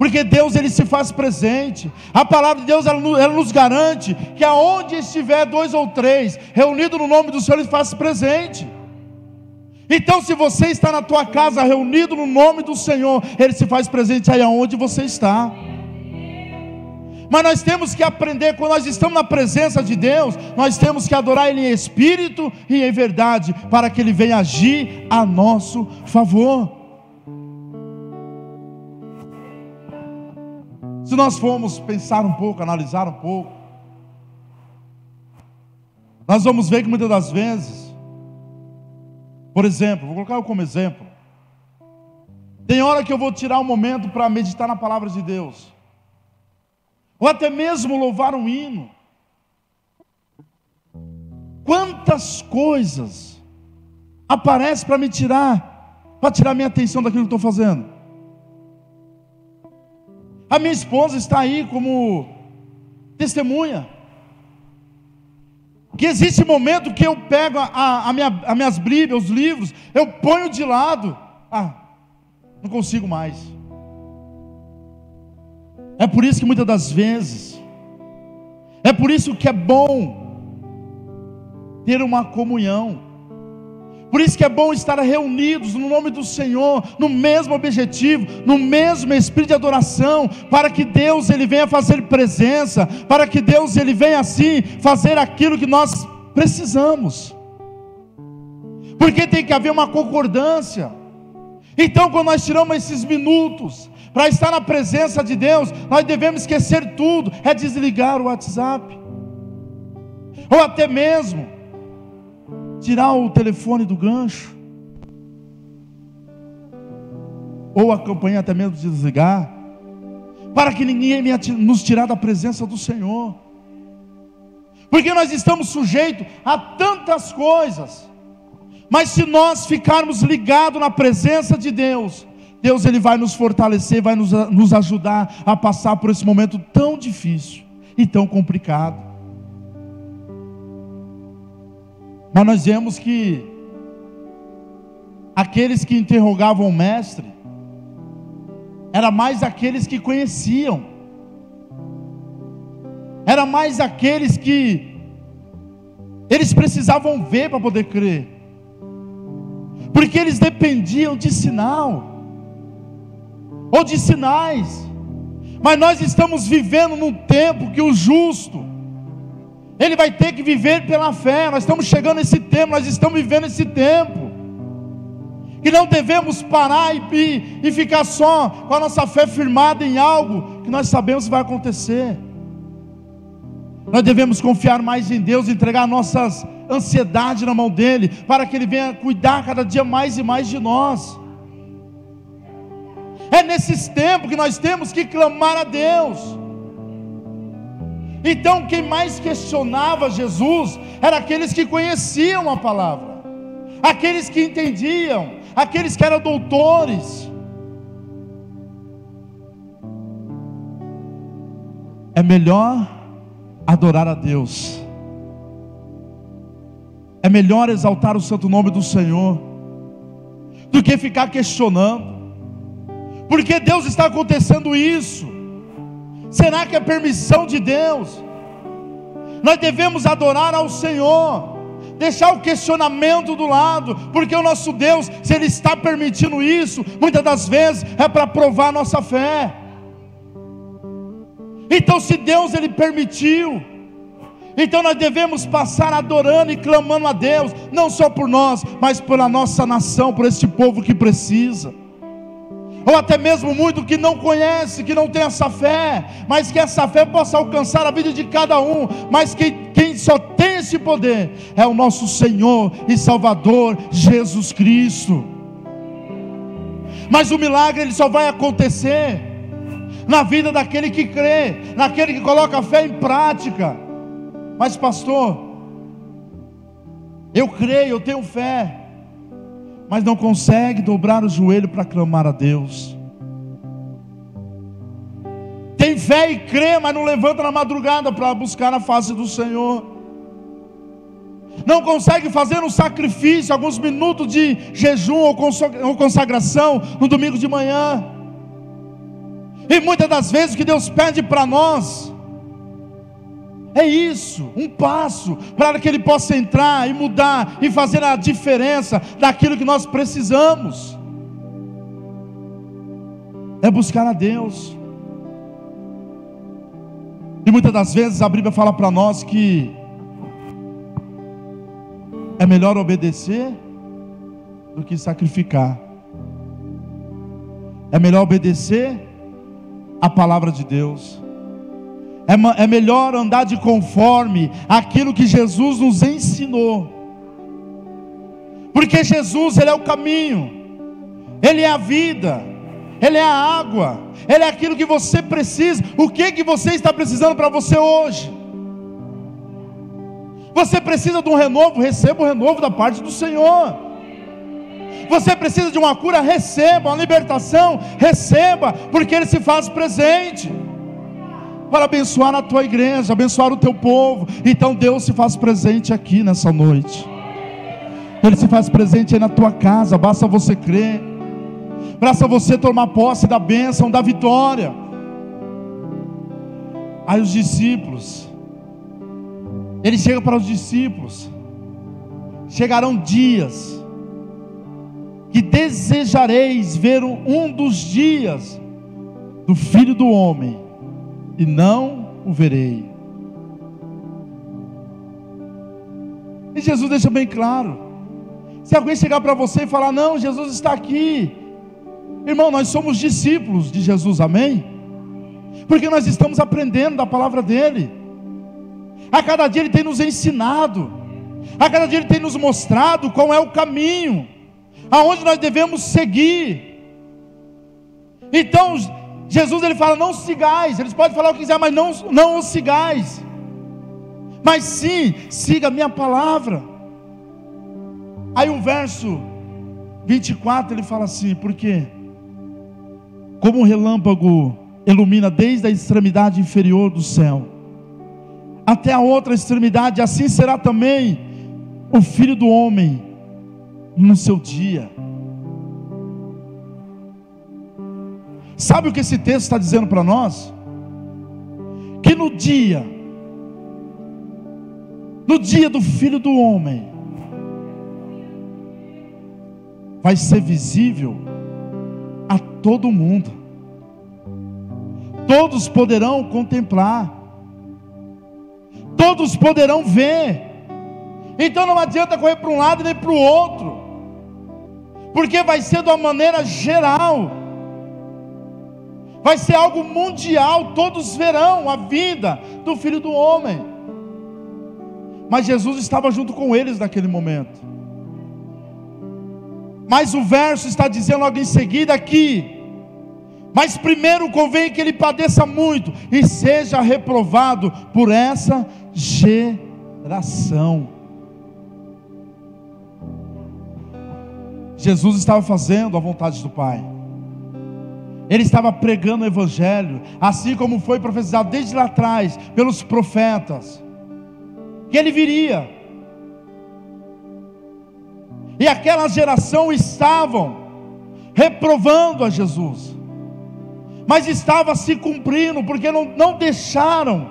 Porque Deus ele se faz presente. A palavra de Deus ela, ela nos garante que aonde estiver dois ou três reunido no nome do Senhor, ele faz presente. Então, se você está na tua casa reunido no nome do Senhor, ele se faz presente aí aonde você está. Mas nós temos que aprender, quando nós estamos na presença de Deus, nós temos que adorar Ele em espírito e em verdade, para que Ele venha agir a nosso favor. Se nós formos pensar um pouco, analisar um pouco, nós vamos ver que muitas das vezes, por exemplo, vou colocar eu como exemplo, tem hora que eu vou tirar um momento para meditar na palavra de Deus ou até mesmo louvar um hino. Quantas coisas aparecem para me tirar, para tirar minha atenção daquilo que estou fazendo. A minha esposa está aí como testemunha. Que existe momento que eu pego a, a minha, as minhas Bíblias, os livros, eu ponho de lado. Ah, não consigo mais. É por isso que muitas das vezes, é por isso que é bom ter uma comunhão, Por isso que é bom estar reunidos no nome do Senhor, no mesmo objetivo, no mesmo espírito de adoração, para que Deus ele venha fazer presença, para que Deus ele venha assim fazer aquilo que nós precisamos. Porque tem que haver uma concordância. Então, quando nós tiramos esses minutos para estar na presença de Deus, nós devemos esquecer tudo, é desligar o WhatsApp. Ou até mesmo tirar o telefone do gancho, ou a campanha até mesmo desligar, para que ninguém venha nos tirar da presença do Senhor, porque nós estamos sujeitos a tantas coisas, mas se nós ficarmos ligados na presença de Deus, Deus ele vai nos fortalecer, vai nos, nos ajudar a passar por esse momento tão difícil e tão complicado. Mas nós vemos que aqueles que interrogavam o mestre era mais aqueles que conheciam. Era mais aqueles que eles precisavam ver para poder crer. Porque eles dependiam de sinal ou de sinais. Mas nós estamos vivendo num tempo que o justo ele vai ter que viver pela fé. Nós estamos chegando nesse tempo, nós estamos vivendo esse tempo. Que não devemos parar e, e ficar só com a nossa fé firmada em algo que nós sabemos que vai acontecer. Nós devemos confiar mais em Deus, entregar nossas ansiedades na mão dEle, para que Ele venha cuidar cada dia mais e mais de nós. É nesses tempos que nós temos que clamar a Deus. Então, quem mais questionava Jesus eram aqueles que conheciam a palavra, aqueles que entendiam, aqueles que eram doutores. É melhor adorar a Deus, é melhor exaltar o santo nome do Senhor, do que ficar questionando, porque Deus está acontecendo isso. Será que é permissão de Deus? Nós devemos adorar ao Senhor, deixar o questionamento do lado, porque o nosso Deus, se Ele está permitindo isso, muitas das vezes é para provar a nossa fé. Então, se Deus Ele permitiu, então nós devemos passar adorando e clamando a Deus, não só por nós, mas pela nossa nação, por este povo que precisa ou até mesmo muito que não conhece, que não tem essa fé, mas que essa fé possa alcançar a vida de cada um, mas que quem só tem esse poder é o nosso Senhor e Salvador Jesus Cristo. Mas o milagre ele só vai acontecer na vida daquele que crê, naquele que coloca a fé em prática. Mas pastor, eu creio, eu tenho fé, mas não consegue dobrar o joelho para clamar a Deus. Tem fé e crê, mas não levanta na madrugada para buscar a face do Senhor. Não consegue fazer um sacrifício, alguns minutos de jejum ou consagração no domingo de manhã. E muitas das vezes o que Deus pede para nós é isso, um passo para que Ele possa entrar e mudar e fazer a diferença daquilo que nós precisamos. É buscar a Deus. E muitas das vezes a Bíblia fala para nós que é melhor obedecer do que sacrificar. É melhor obedecer a palavra de Deus é, é melhor andar de conforme aquilo que Jesus nos ensinou. Porque Jesus, Ele é o caminho, Ele é a vida, Ele é a água, Ele é aquilo que você precisa. O que que você está precisando para você hoje? Você precisa de um renovo, receba o renovo da parte do Senhor. Você precisa de uma cura, receba, uma libertação, receba, porque Ele se faz presente para abençoar a tua igreja, abençoar o teu povo. Então Deus se faz presente aqui nessa noite. Ele se faz presente aí na tua casa, basta você crer. Basta você tomar posse da bênção, da vitória. Aí os discípulos, ele chega para os discípulos. Chegarão dias que desejareis ver um, dos dias do filho do homem, e não o verei. E Jesus deixa bem claro: se alguém chegar para você e falar, não, Jesus está aqui, irmão, nós somos discípulos de Jesus, amém? Porque nós estamos aprendendo da palavra dEle, a cada dia Ele tem nos ensinado, a cada dia Ele tem nos mostrado qual é o caminho, aonde nós devemos seguir. Então, Jesus ele fala: não sigais, eles podem falar o que quiser, mas não, não os sigais mas sim, siga a minha palavra. Aí o verso 24 ele fala assim: porque como um relâmpago ilumina desde a extremidade inferior do céu até a outra extremidade, assim será também o filho do homem no seu dia. Sabe o que esse texto está dizendo para nós? Que no dia no dia do filho do homem, vai ser visível a todo mundo, todos poderão contemplar, todos poderão ver, então não adianta correr para um lado nem para o outro, porque vai ser de uma maneira geral, vai ser algo mundial, todos verão a vida do filho do homem mas Jesus estava junto com eles naquele momento. Mas o verso está dizendo logo em seguida aqui: mas primeiro convém que ele padeça muito e seja reprovado por essa geração. Jesus estava fazendo a vontade do Pai. Ele estava pregando o Evangelho, assim como foi profetizado desde lá atrás pelos profetas que ele viria. E aquela geração estavam reprovando a Jesus, mas estava se cumprindo, porque não, não deixaram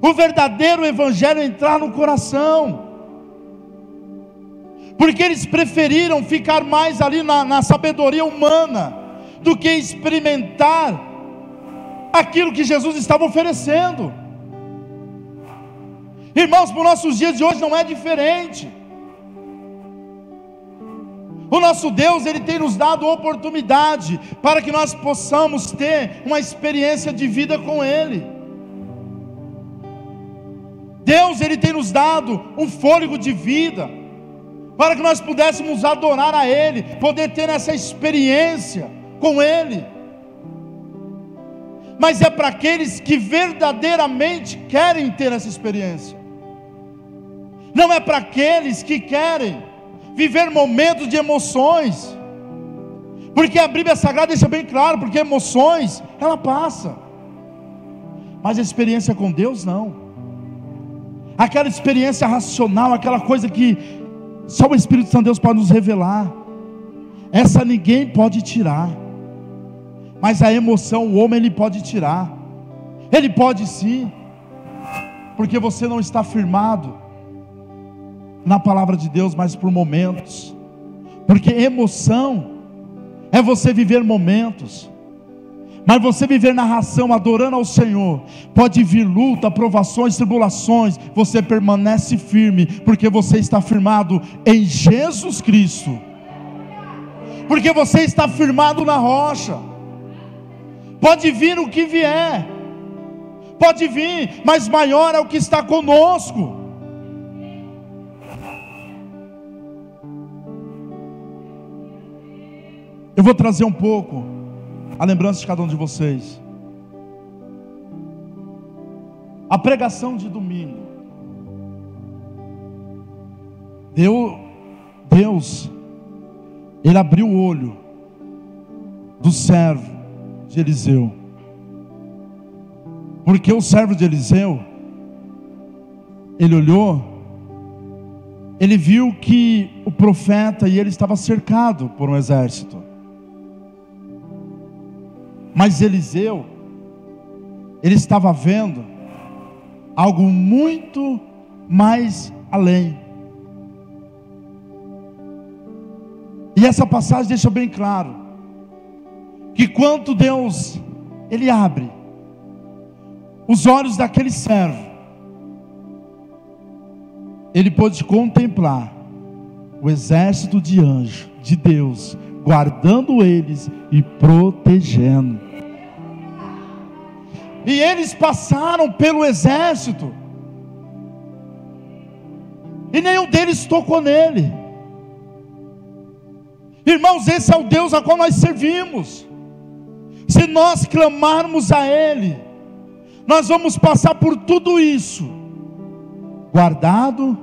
o verdadeiro Evangelho entrar no coração, porque eles preferiram ficar mais ali na, na sabedoria humana, do que experimentar aquilo que Jesus estava oferecendo. Irmãos, para os nossos dias de hoje não é diferente. O nosso Deus, Ele tem nos dado oportunidade para que nós possamos ter uma experiência de vida com Ele. Deus, Ele tem nos dado um fôlego de vida, para que nós pudéssemos adorar a Ele, poder ter essa experiência com Ele. Mas é para aqueles que verdadeiramente querem ter essa experiência. Não é para aqueles que querem viver momentos de emoções, porque a Bíblia Sagrada deixa bem claro, porque emoções, ela passa, mas a experiência com Deus não, aquela experiência racional, aquela coisa que só o Espírito Santo de Deus pode nos revelar, essa ninguém pode tirar, mas a emoção o homem ele pode tirar, ele pode sim, porque você não está firmado, na palavra de Deus, mas por momentos. Porque emoção é você viver momentos. Mas você viver na ração, adorando ao Senhor, pode vir luta, provações, tribulações, você permanece firme, porque você está firmado em Jesus Cristo. Porque você está firmado na rocha. Pode vir o que vier, pode vir, mas maior é o que está conosco. Eu vou trazer um pouco a lembrança de cada um de vocês. A pregação de domingo. Deus, Deus, Ele abriu o olho do servo de Eliseu. Porque o servo de Eliseu, ele olhou, ele viu que o profeta e ele estava cercado por um exército. Mas Eliseu, ele estava vendo algo muito mais além. E essa passagem deixa bem claro que quando Deus ele abre os olhos daquele servo, ele pôde contemplar o exército de anjos de Deus guardando eles e protegendo. E eles passaram pelo exército, e nenhum deles tocou nele. Irmãos, esse é o Deus a qual nós servimos. Se nós clamarmos a Ele, nós vamos passar por tudo isso, guardado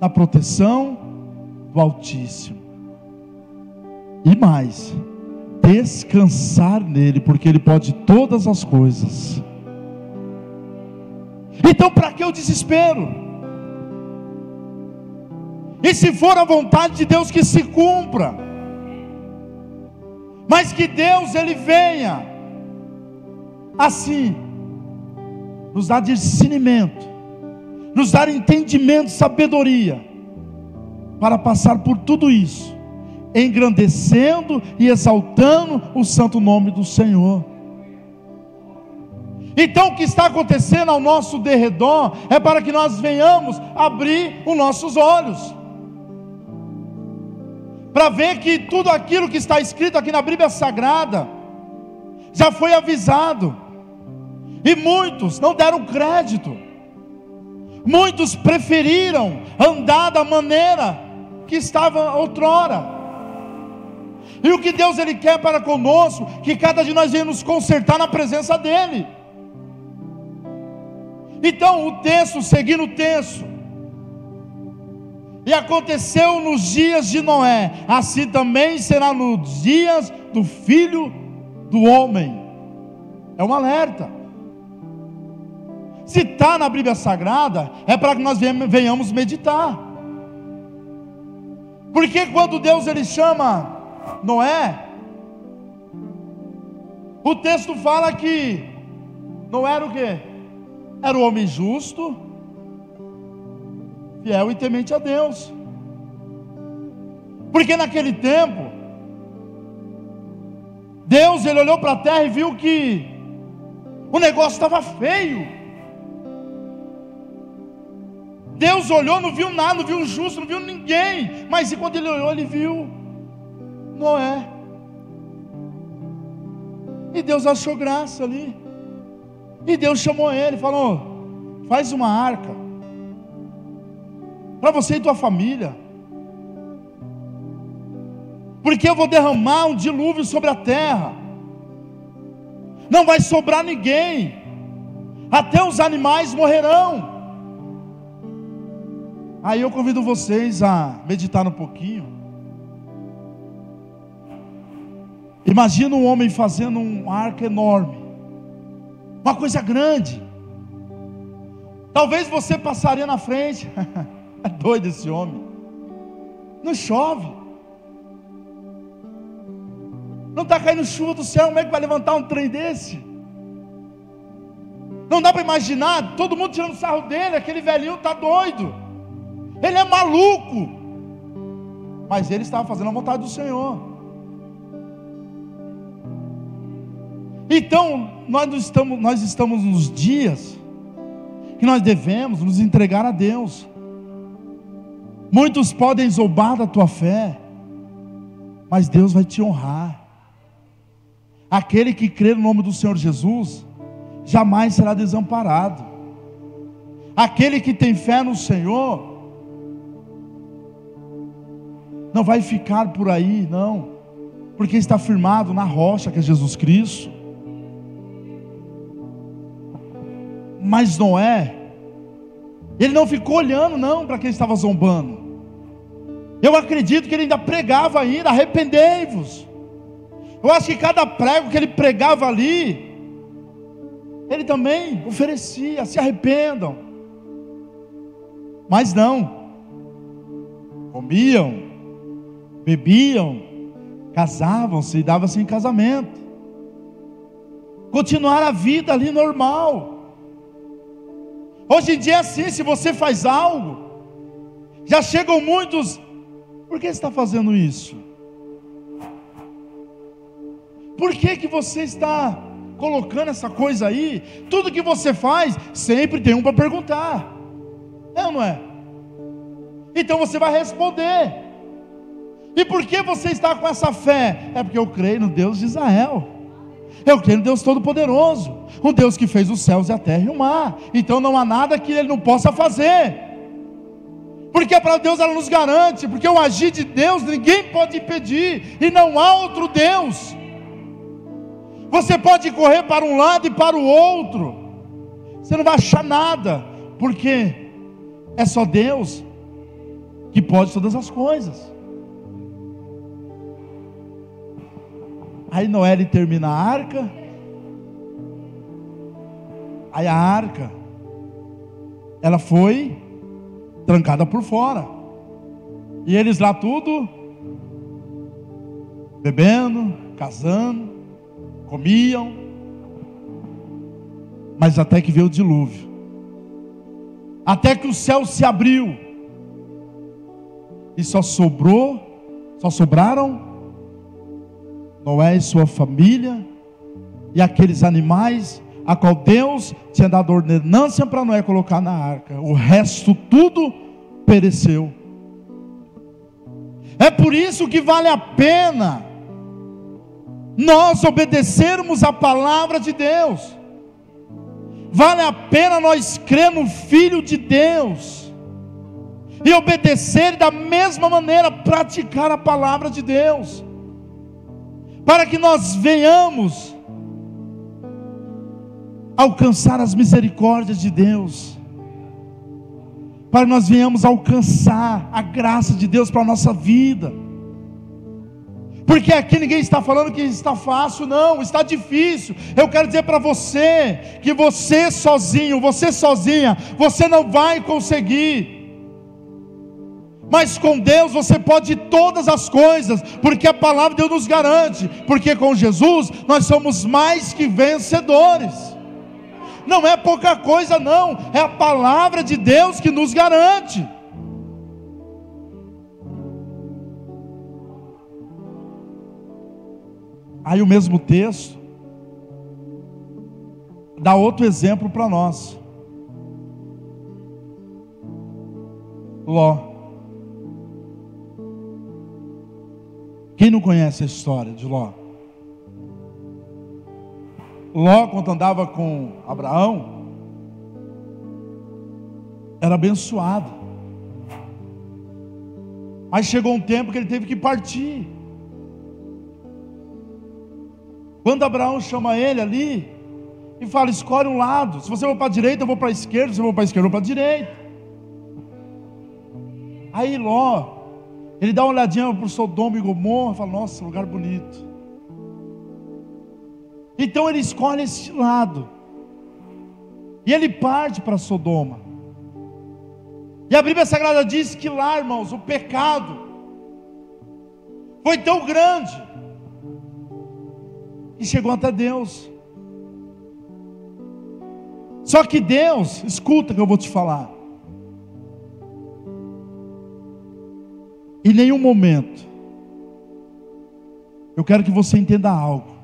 na proteção do Altíssimo. E mais, descansar nele, porque ele pode todas as coisas. Então, para que o desespero? E se for a vontade de Deus que se cumpra, mas que Deus ele venha assim nos dar discernimento, nos dar entendimento, sabedoria para passar por tudo isso engrandecendo e exaltando o santo nome do Senhor. Então, o que está acontecendo ao nosso derredor é para que nós venhamos abrir os nossos olhos, para ver que tudo aquilo que está escrito aqui na Bíblia Sagrada já foi avisado, e muitos não deram crédito, muitos preferiram andar da maneira que estava outrora. E o que Deus ele quer para conosco, que cada dia nós venhamos consertar na presença dele. Então, o texto, seguindo o texto, e aconteceu nos dias de Noé, assim também será nos dias do filho do homem. É um alerta. Se está na Bíblia Sagrada, é para que nós venhamos meditar. Porque quando Deus ele chama Noé, o texto fala que Noé era o que? Era o homem justo, fiel e temente a Deus. Porque naquele tempo, Deus ele olhou para a terra e viu que o negócio estava feio. Deus olhou, não viu nada, não viu justo, não viu ninguém. Mas e quando ele olhou, ele viu Noé. E Deus achou graça ali. E Deus chamou ele, falou: faz uma arca para você e tua família. Porque eu vou derramar um dilúvio sobre a terra. Não vai sobrar ninguém. Até os animais morrerão. Aí eu convido vocês a meditar um pouquinho. Imagina um homem fazendo um arco enorme, uma coisa grande. Talvez você passaria na frente. [LAUGHS] é doido esse homem. Não chove. Não está caindo chuva do céu. Como é que vai levantar um trem desse? Não dá para imaginar. Todo mundo tirando sarro dele. Aquele velhinho está doido. Ele é maluco. Mas ele estava fazendo a vontade do Senhor. Então, nós estamos, nós estamos nos dias que nós devemos nos entregar a Deus. Muitos podem zombar da tua fé, mas Deus vai te honrar. Aquele que crê no nome do Senhor Jesus, jamais será desamparado. Aquele que tem fé no Senhor, não vai ficar por aí, não, porque está firmado na rocha que é Jesus Cristo. Mas Noé, ele não ficou olhando não para quem estava zombando. Eu acredito que ele ainda pregava ainda, arrependei-vos. Eu acho que cada prego que ele pregava ali, ele também oferecia, se arrependam. Mas não. Comiam, bebiam, casavam-se e davam-se em casamento. Continuar a vida ali normal. Hoje em dia é assim: se você faz algo, já chegam muitos, por que está fazendo isso? Por que, que você está colocando essa coisa aí? Tudo que você faz, sempre tem um para perguntar. É ou não é? Então você vai responder. E por que você está com essa fé? É porque eu creio no Deus de Israel. Eu creio no Deus Todo-Poderoso, o Deus que fez os céus e a terra e o mar. Então não há nada que Ele não possa fazer. Porque para Deus ela nos garante, porque o agir de Deus ninguém pode impedir, e não há outro Deus. Você pode correr para um lado e para o outro, você não vai achar nada, porque é só Deus que pode todas as coisas. Aí Noé ele termina a arca. Aí a arca, ela foi trancada por fora. E eles lá tudo bebendo, casando, comiam. Mas até que veio o dilúvio. Até que o céu se abriu. E só sobrou, só sobraram Noé e sua família e aqueles animais a qual Deus tinha dado ordenância para Noé colocar na arca. O resto tudo pereceu. É por isso que vale a pena nós obedecermos a palavra de Deus. Vale a pena nós crer no Filho de Deus e obedecer da mesma maneira praticar a palavra de Deus para que nós venhamos alcançar as misericórdias de Deus, para nós venhamos alcançar a graça de Deus para a nossa vida. Porque aqui ninguém está falando que está fácil, não, está difícil. Eu quero dizer para você que você sozinho, você sozinha, você não vai conseguir. Mas com Deus você pode todas as coisas, porque a palavra de Deus nos garante, porque com Jesus nós somos mais que vencedores. Não é pouca coisa, não, é a palavra de Deus que nos garante. Aí o mesmo texto dá outro exemplo para nós. Ló. Quem não conhece a história de Ló? Ló, quando andava com Abraão, era abençoado. Mas chegou um tempo que ele teve que partir. Quando Abraão chama ele ali e fala: escolhe um lado. Se você for para a direita, eu vou para a esquerda. Se eu vou para a esquerda, eu vou para a direita. Aí Ló ele dá uma olhadinha para o Sodoma e Gomorra e fala: Nossa, lugar bonito. Então ele escolhe esse lado. E ele parte para Sodoma. E a Bíblia Sagrada diz que lá, irmãos, o pecado foi tão grande que chegou até Deus. Só que Deus, escuta que eu vou te falar. Em nenhum momento. Eu quero que você entenda algo.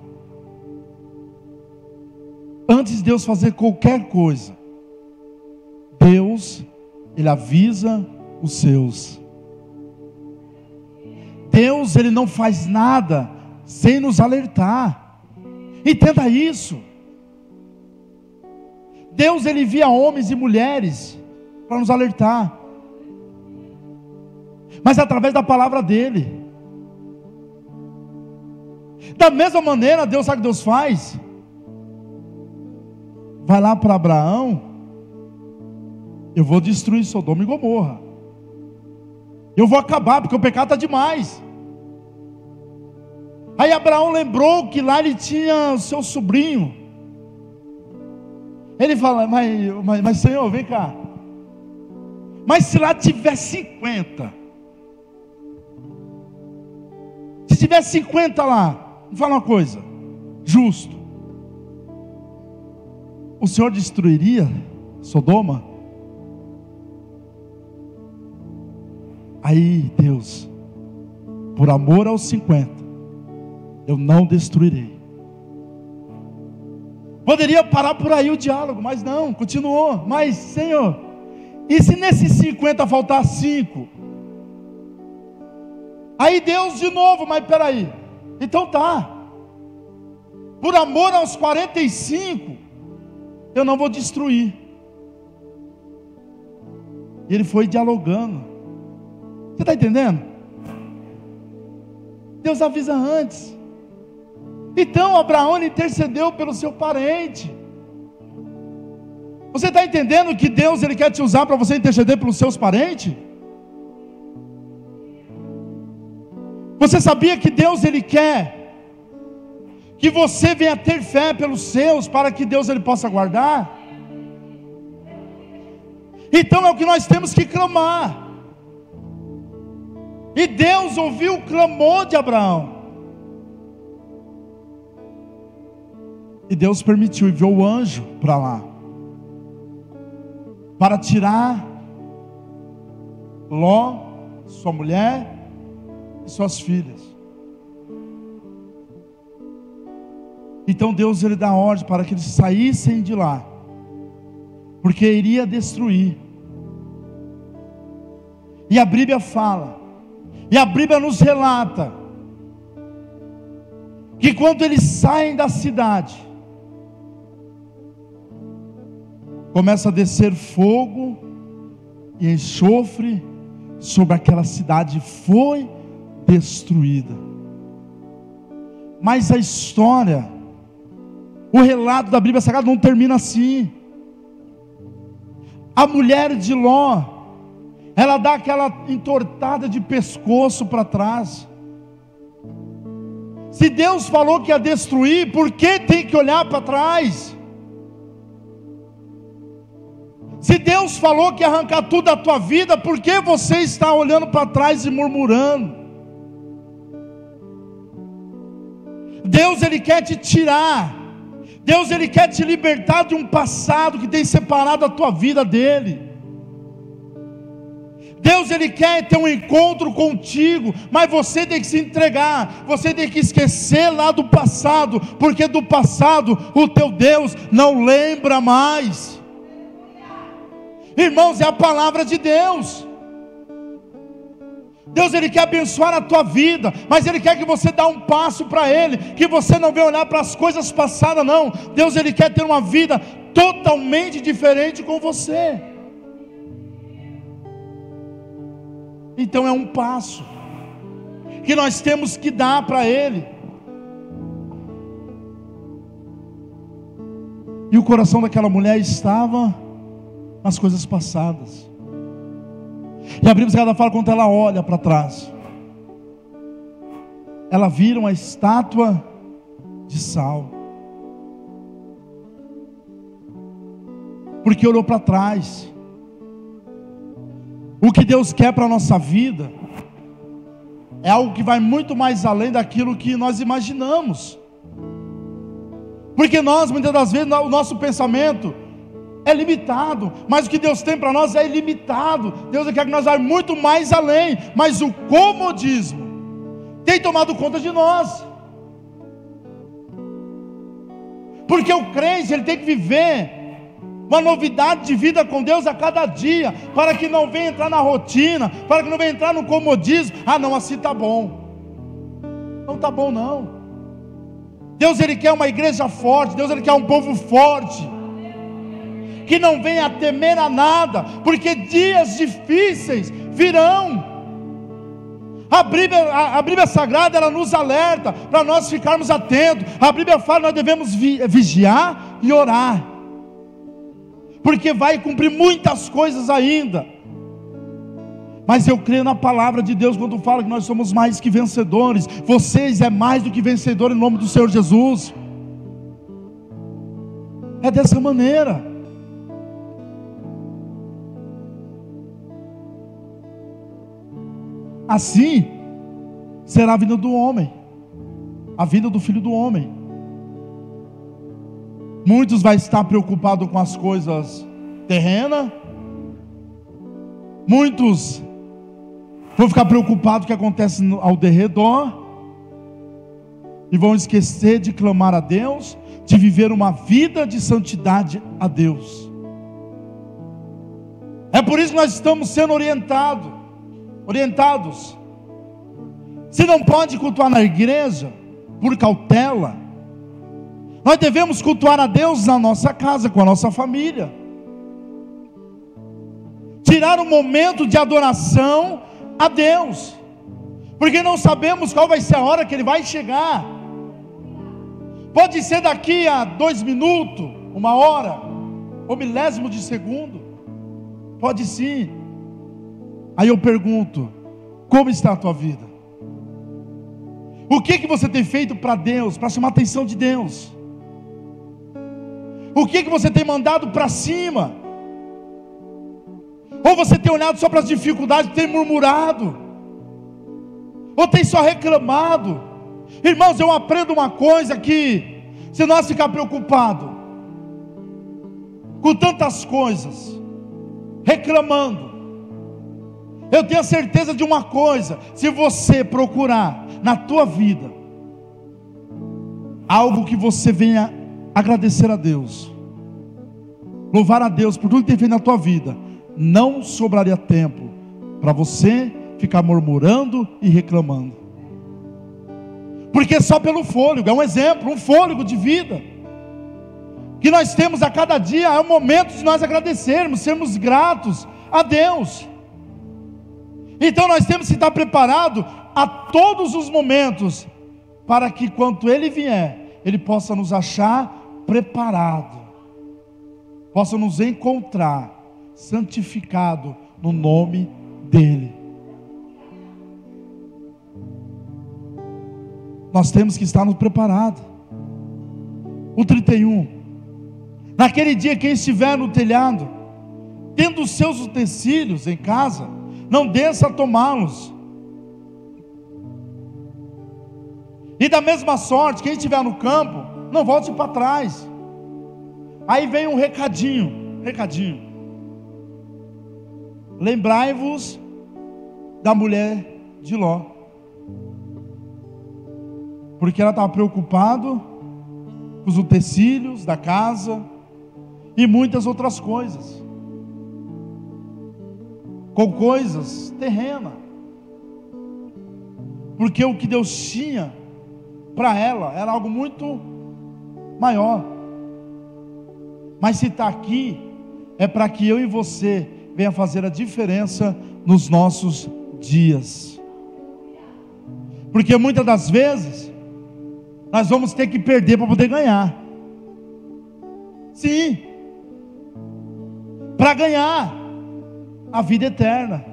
Antes de Deus fazer qualquer coisa, Deus, Ele avisa os seus. Deus, Ele não faz nada sem nos alertar. Entenda isso. Deus, Ele envia homens e mulheres para nos alertar mas através da palavra dele. Da mesma maneira, Deus sabe o que Deus faz? Vai lá para Abraão, eu vou destruir Sodoma e Gomorra. Eu vou acabar, porque o pecado está demais. Aí Abraão lembrou que lá ele tinha o seu sobrinho. Ele fala, mas, mas, mas Senhor, vem cá. Mas se lá tiver 50, Se tiver 50 lá, me fala uma coisa: justo. O Senhor destruiria Sodoma? Aí, Deus, por amor aos 50, eu não destruirei. Poderia parar por aí o diálogo, mas não, continuou. Mas, Senhor, e se nesses 50 faltar 5? Aí Deus de novo, mas peraí. Então tá. Por amor aos 45, eu não vou destruir. E ele foi dialogando. Você está entendendo? Deus avisa antes. Então Abraão intercedeu pelo seu parente. Você está entendendo que Deus ele quer te usar para você interceder pelos seus parentes? Você sabia que Deus ele quer que você venha ter fé pelos seus para que Deus ele possa guardar? Então é o que nós temos que clamar. E Deus ouviu o clamor de Abraão. E Deus permitiu, enviou o anjo para lá, para tirar Ló, sua mulher e suas filhas. Então Deus ele dá ordem para que eles saíssem de lá, porque iria destruir. E a Bíblia fala, e a Bíblia nos relata, que quando eles saem da cidade, começa a descer fogo e enxofre sobre aquela cidade, foi destruída. Mas a história, o relato da Bíblia Sagrada não termina assim. A mulher de Ló, ela dá aquela entortada de pescoço para trás. Se Deus falou que ia destruir, por que tem que olhar para trás? Se Deus falou que ia arrancar tudo da tua vida, por que você está olhando para trás e murmurando? Deus ele quer te tirar. Deus ele quer te libertar de um passado que tem separado a tua vida dele. Deus ele quer ter um encontro contigo, mas você tem que se entregar, você tem que esquecer lá do passado, porque do passado o teu Deus não lembra mais. Irmãos, é a palavra de Deus. Deus ele quer abençoar a tua vida, mas ele quer que você dê um passo para ele, que você não venha olhar para as coisas passadas não. Deus ele quer ter uma vida totalmente diferente com você. Então é um passo que nós temos que dar para ele. E o coração daquela mulher estava nas coisas passadas. E a Bíblia Sagrada fala quando ela olha para trás. Ela vira uma estátua de sal. Porque olhou para trás. O que Deus quer para a nossa vida é algo que vai muito mais além daquilo que nós imaginamos. Porque nós, muitas das vezes, o nosso pensamento é limitado, mas o que Deus tem para nós é ilimitado. Deus quer que nós vá muito mais além, mas o comodismo tem tomado conta de nós. Porque o crente ele tem que viver uma novidade de vida com Deus a cada dia, para que não venha entrar na rotina, para que não venha entrar no comodismo. Ah, não, assim tá bom. Não tá bom não. Deus ele quer uma igreja forte, Deus ele quer um povo forte que não venha temer a nada, porque dias difíceis virão. A Bíblia, a, a Bíblia Sagrada ela nos alerta para nós ficarmos atentos. A Bíblia fala que nós devemos vi, vigiar e orar, porque vai cumprir muitas coisas ainda. Mas eu creio na palavra de Deus quando fala que nós somos mais que vencedores. Vocês é mais do que vencedores em nome do Senhor Jesus. É dessa maneira. Assim será a vida do homem, a vida do filho do homem. Muitos vai estar preocupado com as coisas terrenas. Muitos vão ficar preocupados com o que acontece ao derredor e vão esquecer de clamar a Deus. de viver uma vida de santidade a Deus. É por isso que nós estamos sendo orientados, orientados. Se não pode cultuar na igreja, por cautela, nós devemos cultuar a Deus na nossa casa, com a nossa família. Tirar um momento de adoração a Deus, porque não sabemos qual vai ser a hora que Ele vai chegar. Pode ser daqui a dois minutos, uma hora, ou milésimo de segundo. Pode sim. Aí eu pergunto: como está a tua vida? O que que você tem feito para Deus, para chamar a atenção de Deus? O que que você tem mandado para cima? Ou você tem olhado só para as dificuldades, tem murmurado? Ou tem só reclamado? Irmãos, eu aprendo uma coisa que se nós ficar preocupado com tantas coisas, reclamando, eu tenho certeza de uma coisa: se você procurar na tua vida algo que você venha agradecer a Deus, louvar a Deus por tudo que tem feito na tua vida, não sobraria tempo para você ficar murmurando e reclamando. Porque só pelo fôlego, é um exemplo, um fôlego de vida que nós temos a cada dia, é o momento de nós agradecermos, sermos gratos a Deus. Então nós temos que estar preparados a todos os momentos, para que quando Ele vier, Ele possa nos achar preparado, possa nos encontrar santificado no nome dEle. Nós temos que estar preparados. O 31. Naquele dia, quem estiver no telhado, tendo os seus utensílios em casa, não desça a tomá-los. E da mesma sorte, quem estiver no campo, não volte para trás. Aí vem um recadinho, recadinho. Lembrai-vos da mulher de Ló. Porque ela estava preocupada com os utensílios da casa e muitas outras coisas com coisas terrenas. Porque o que Deus tinha para ela era algo muito maior. Mas se está aqui, é para que eu e você venha fazer a diferença nos nossos dias. Porque muitas das vezes nós vamos ter que perder para poder ganhar. Sim. Para ganhar a vida eterna,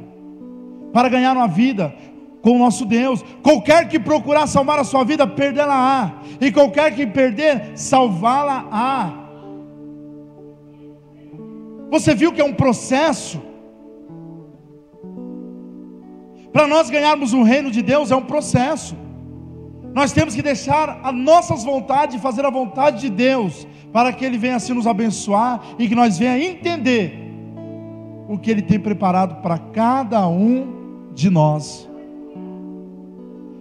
para ganhar uma vida com o nosso Deus. Qualquer que procurar salvar a sua vida, perdê-la-á, e qualquer que perder, salvá-la-á. Você viu que é um processo? Para nós ganharmos o reino de Deus é um processo. Nós temos que deixar as nossas vontades fazer a vontade de Deus, para que Ele venha assim nos abençoar e que nós venha entender o que Ele tem preparado para cada um de nós.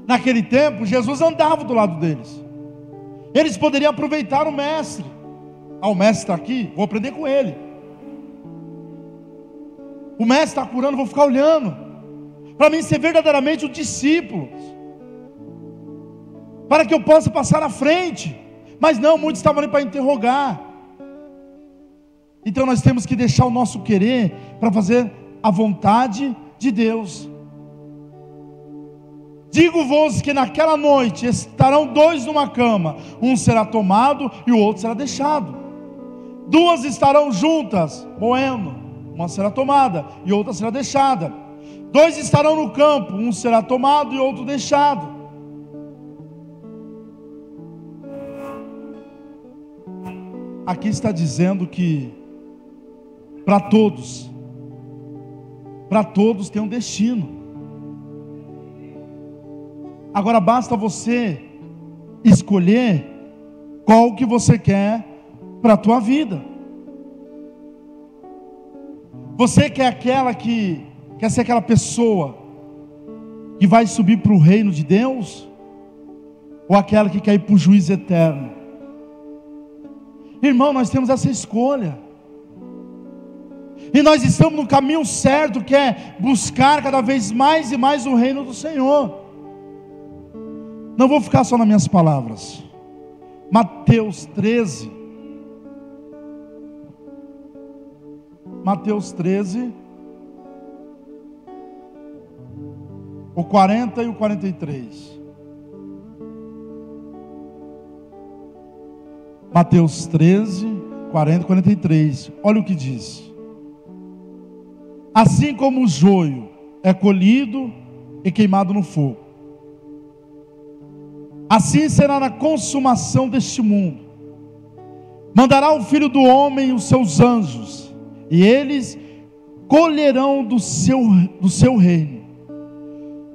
Naquele tempo, Jesus andava do lado deles. Eles poderiam aproveitar o Mestre. Ah, o Mestre está aqui, vou aprender com ele. O Mestre está curando, vou ficar olhando. Para mim ser verdadeiramente um discípulo. Para que eu possa passar à frente. Mas não, muitos estavam ali para interrogar. Então nós temos que deixar o nosso querer para fazer a vontade de Deus. Digo-vos que naquela noite estarão dois numa cama, um será tomado e o outro será deixado. Duas estarão juntas, moendo, uma será tomada e outra será deixada. Dois estarão no campo, um será tomado e outro deixado. Aqui está dizendo que para todos, para todos tem um destino. Agora basta você escolher qual que você quer para a tua vida. Você quer aquela que quer ser aquela pessoa que vai subir para o reino de Deus? Ou aquela que quer ir para o juízo eterno? Irmão, nós temos essa escolha. E nós estamos no caminho certo, que é buscar cada vez mais e mais o reino do Senhor. Não vou ficar só nas minhas palavras. Mateus 13. Mateus 13. O 40 e o 43. Mateus 13, 40 e 43. Olha o que diz. Assim como o joio é colhido e queimado no fogo, assim será na consumação deste mundo. Mandará o filho do homem os seus anjos, e eles colherão do seu, do seu reino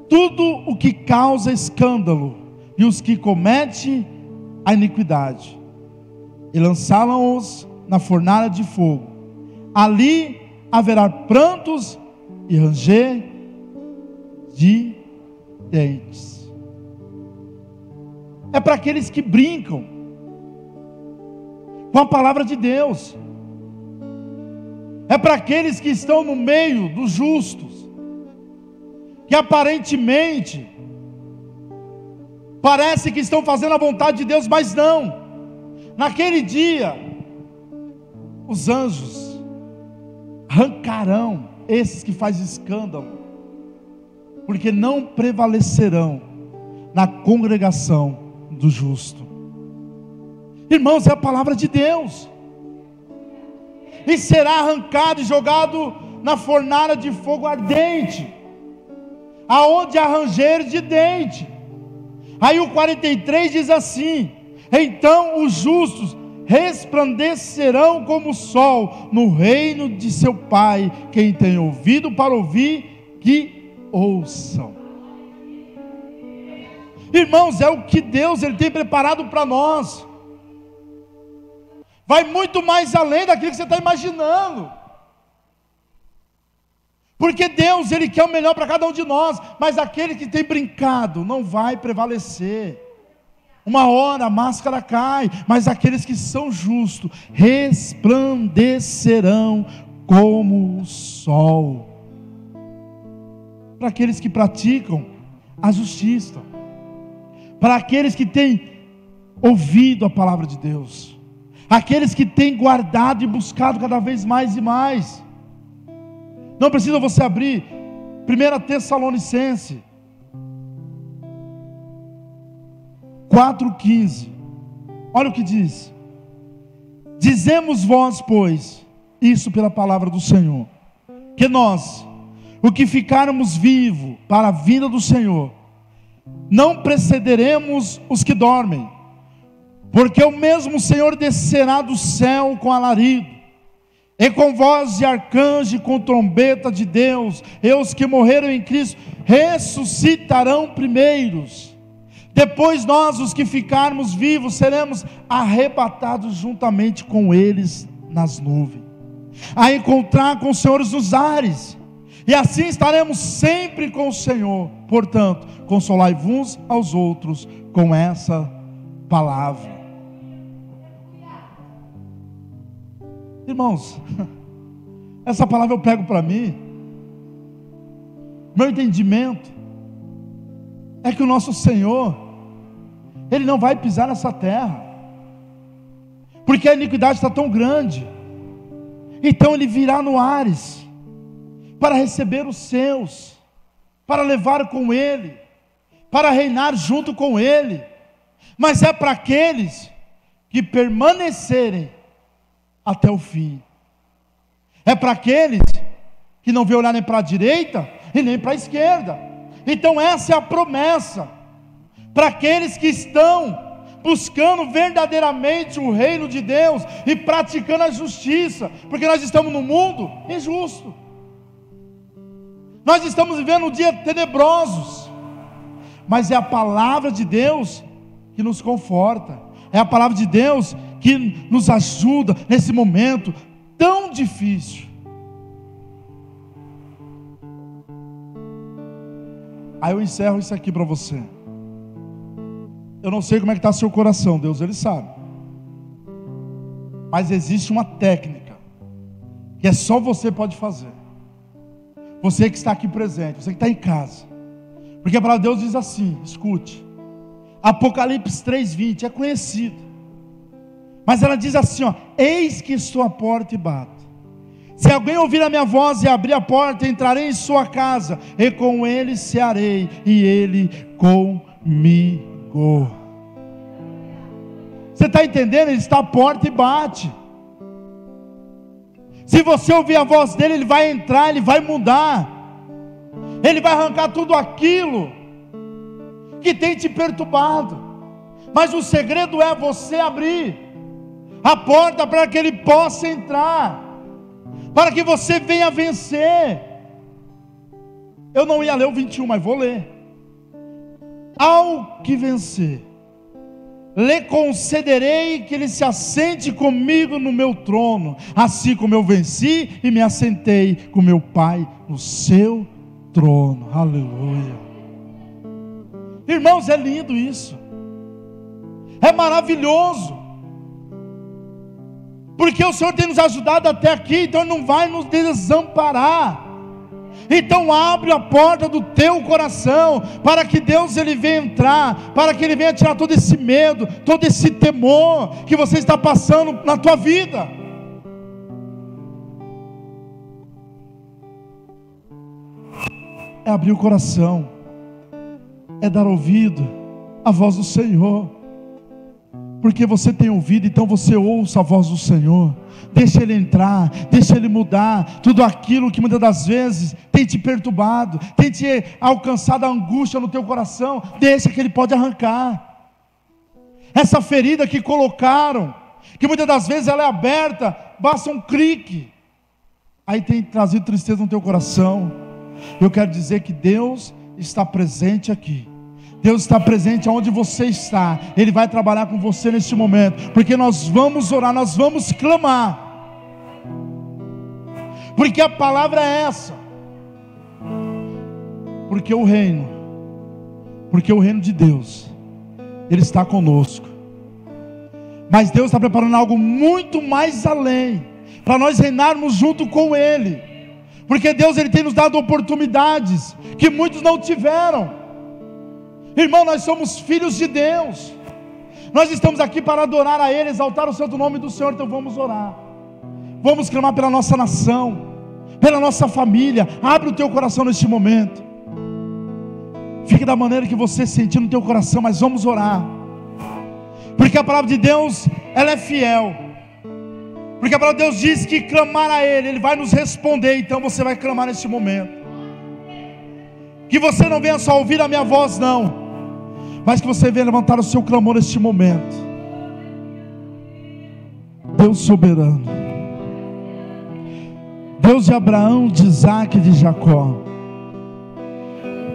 tudo o que causa escândalo e os que comete a iniquidade, e lançá-los na fornalha de fogo. Ali haverá prantos e ranger de dentes. É para aqueles que brincam com a palavra de Deus. É para aqueles que estão no meio dos justos, que aparentemente parece que estão fazendo a vontade de Deus, mas não. Naquele dia, os anjos arrancarão esses que fazem escândalo, porque não prevalecerão na congregação do justo. Irmãos, é a palavra de Deus. E será arrancado e jogado na fornalha de fogo ardente, aonde arranjar de dente. Aí o 43 diz assim: Então os justos resplandecerão como o sol no reino de seu Pai. Quem tem ouvido para ouvir, que ouçam. Irmãos, é o que Deus ele tem preparado para nós. Vai muito mais além daquilo que você está imaginando. Porque Deus, Ele quer o melhor para cada um de nós, mas aquele que tem brincado não vai prevalecer. Uma hora a máscara cai, mas aqueles que são justos resplandecerão como o sol. Para aqueles que praticam a justiça, para aqueles que têm ouvido a palavra de Deus, aqueles que têm guardado e buscado cada vez mais e mais. Não precisa você abrir 1 Tessalonicense 4,15. Olha o que diz: Dizemos vós, pois, isso pela palavra do Senhor, que nós, o que ficarmos vivos para a vinda do Senhor, não precederemos os que dormem, porque o mesmo Senhor descerá do céu com alarido, e com voz de arcanjo, com trombeta de Deus, e os que morreram em Cristo ressuscitarão primeiros. Depois nós, os que ficarmos vivos, seremos arrebatados juntamente com eles nas nuvens, a encontrar com os senhores nos ares, e assim estaremos sempre com o Senhor. Portanto, consolai uns aos outros com essa palavra. Irmãos, [LAUGHS] essa palavra eu pego para mim, meu entendimento é que o nosso Senhor, ele não vai pisar nessa terra, porque a iniquidade está tão grande. Então ele virá no Ares para receber os seus, para levar com ele, para reinar junto com ele. Mas é para aqueles que permanecerem até o fim. É para aqueles que não vê olhar nem para a direita e nem para a esquerda. Então essa é a promessa para aqueles que estão buscando verdadeiramente o reino de Deus e praticando a justiça, porque nós estamos num mundo injusto. Nós estamos vivendo um dia tenebrosos, mas é a palavra de Deus que nos conforta, é a palavra de Deus que nos ajuda nesse momento tão difícil. Aí eu encerro isso aqui para você. Eu não sei como é que está seu coração, Deus ele sabe. Mas existe uma técnica que é só você pode fazer. Você que está aqui presente, você que está em casa. Porque a palavra de Deus diz assim: escute. Apocalipse 3,20 é conhecido. Mas ela diz assim: ó, Eis que estou à porta e bato. Se alguém ouvir a minha voz e abrir a porta, entrarei em sua casa, e com ele cearei, e ele comigo. Você está entendendo? Ele está à porta e bate. Se você ouvir a voz dele, ele vai entrar, ele vai mudar, ele vai arrancar tudo aquilo que tem te perturbado. Mas o segredo é você abrir a porta para que ele possa entrar, para que você venha vencer. Eu não ia ler o 21, mas vou ler. Ao que vencer, lhe concederei que ele se assente comigo no meu trono, assim como eu venci e me assentei com meu Pai no seu trono. Aleluia. Irmãos, é lindo isso. É maravilhoso. Porque o Senhor tem nos ajudado até aqui, então não vai nos desamparar. Então abre a porta do teu coração para que Deus ele venha entrar, para que ele venha tirar todo esse medo, todo esse temor que você está passando na tua vida. É abrir o coração, é dar ouvido à voz do Senhor. Porque você tem ouvido, então você ouça a voz do Senhor. Deixa Ele entrar, deixa Ele mudar tudo aquilo que muitas das vezes tem te perturbado, tem te alcançado a angústia no teu coração. Deixa que Ele pode arrancar. Essa ferida que colocaram, que muitas das vezes ela é aberta, basta um clique. Aí tem trazido tristeza no teu coração. Eu quero dizer que Deus está presente aqui. Deus está presente aonde você está. Ele vai trabalhar com você neste momento, porque nós vamos orar, nós vamos clamar. Porque a palavra é essa. Porque o reino, porque o reino de Deus, ele está conosco. Mas Deus está preparando algo muito mais além, para nós reinarmos junto com Ele. Porque Deus ele tem nos dado oportunidades que muitos não tiveram. Irmão, nós somos filhos de Deus. Nós estamos aqui para adorar a Ele, exaltar o santo nome do Senhor, então vamos orar. Vamos clamar pela nossa nação, pela nossa família. Abre o teu coração neste momento. Fique da maneira que você sentir no teu coração, mas vamos orar. Porque a palavra de Deus, ela é fiel. Porque a palavra de Deus diz que clamar a Ele, Ele vai nos responder. Então você vai clamar neste momento. Que você não venha só ouvir a minha voz, não mas que você venha levantar o seu clamor neste momento. Deus soberano, Deus de Abraão, de Isaac e de Jacó,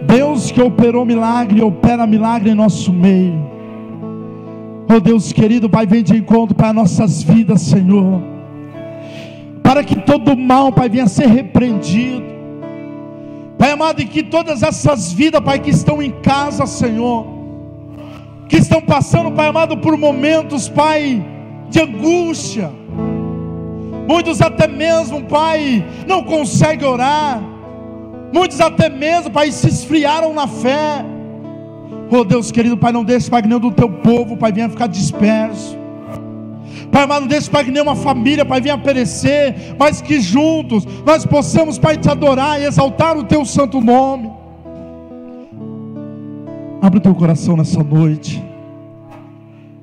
Deus que operou milagre e opera milagre em nosso meio. Oh Deus querido, Pai, vem de encontro para nossas vidas, Senhor. Para que todo mal, Pai, venha ser repreendido. Pai amado, e que todas essas vidas, Pai, que estão em casa, Senhor, que estão passando, Pai amado, por momentos, Pai, de angústia. Muitos até mesmo, Pai, não conseguem orar. Muitos até mesmo, Pai, se esfriaram na fé. Oh Deus querido, Pai, não deixe, Pai, que nenhum do teu povo, Pai, venha ficar disperso. Pai amado, não deixe, Pai, que nenhuma família, Pai, venha perecer, mas que juntos nós possamos, Pai, te adorar e exaltar o teu santo nome. Abre o teu coração nessa noite.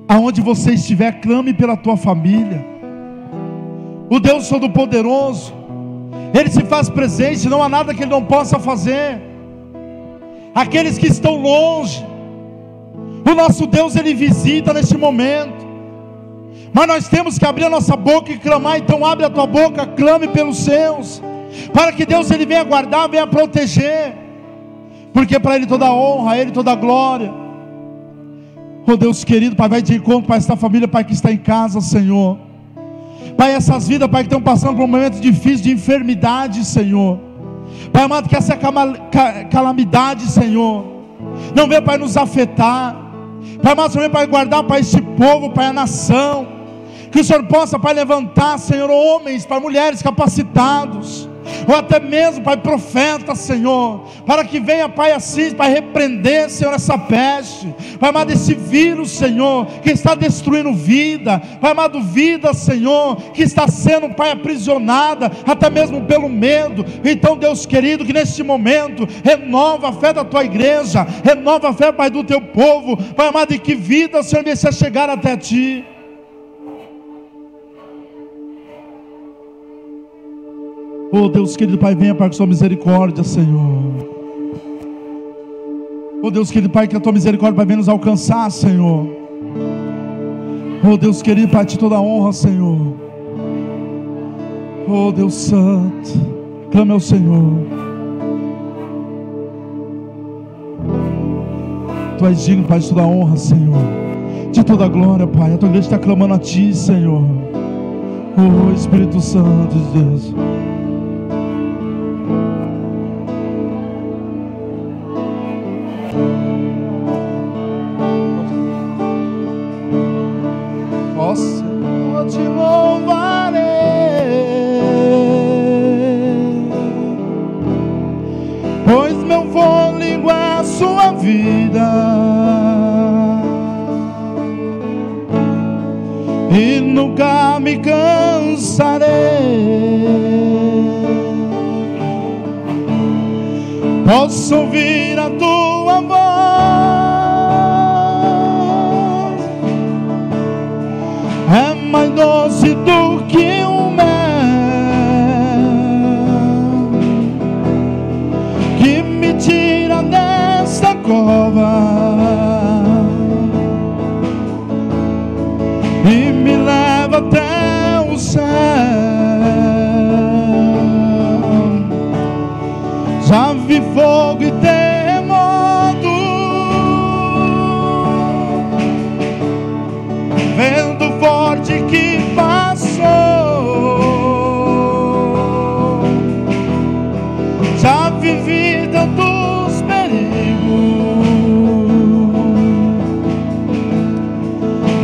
Aonde você estiver, clame pela tua família. O Deus Todo-Poderoso, Ele se faz presente, não há nada que Ele não possa fazer. Aqueles que estão longe, o nosso Deus Ele visita neste momento. Mas nós temos que abrir a nossa boca e clamar. Então abre a tua boca, clame pelos seus, para que Deus Ele venha guardar, venha proteger porque para Ele toda a honra, a Ele toda a glória. Oh Deus querido, Pai, vai de encontro para esta família, Pai, que está em casa, Senhor. Pai, essas vidas, Pai, que estão passando por um momento difícil de enfermidade, Senhor. Pai amado, que essa calamidade, Senhor, não venha, Pai, nos afetar. Pai amado, Senhor, Pai, guardar, Pai, este povo, Pai, a nação. Que o Senhor possa, Pai, levantar, Senhor, homens, Pai, mulheres capacitados ou até mesmo, Pai, profeta, Senhor, para que venha, Pai, assim, Pai, repreender, Senhor, essa peste, Pai amado, esse vírus, Senhor, que está destruindo vida, Pai amado, vida, Senhor, que está sendo, Pai, aprisionada, até mesmo pelo medo. Então, Deus querido, que neste momento, renova a fé da tua igreja, renova a fé, Pai, do teu povo, Pai amado, e que vida, Senhor, venha chegar até ti. Oh Deus querido Pai, venha para a sua misericórdia, Senhor. Oh Deus querido Pai, que a tua misericórdia vai nos alcançar, Senhor. Oh Deus querido Pai, te toda a honra, Senhor. Oh Deus Santo, clame ao Senhor. Tu és digno, Pai, de toda a honra, Senhor. De toda glória, Pai. A tua igreja está clamando a Ti, Senhor. Oh Espírito Santo de Deus.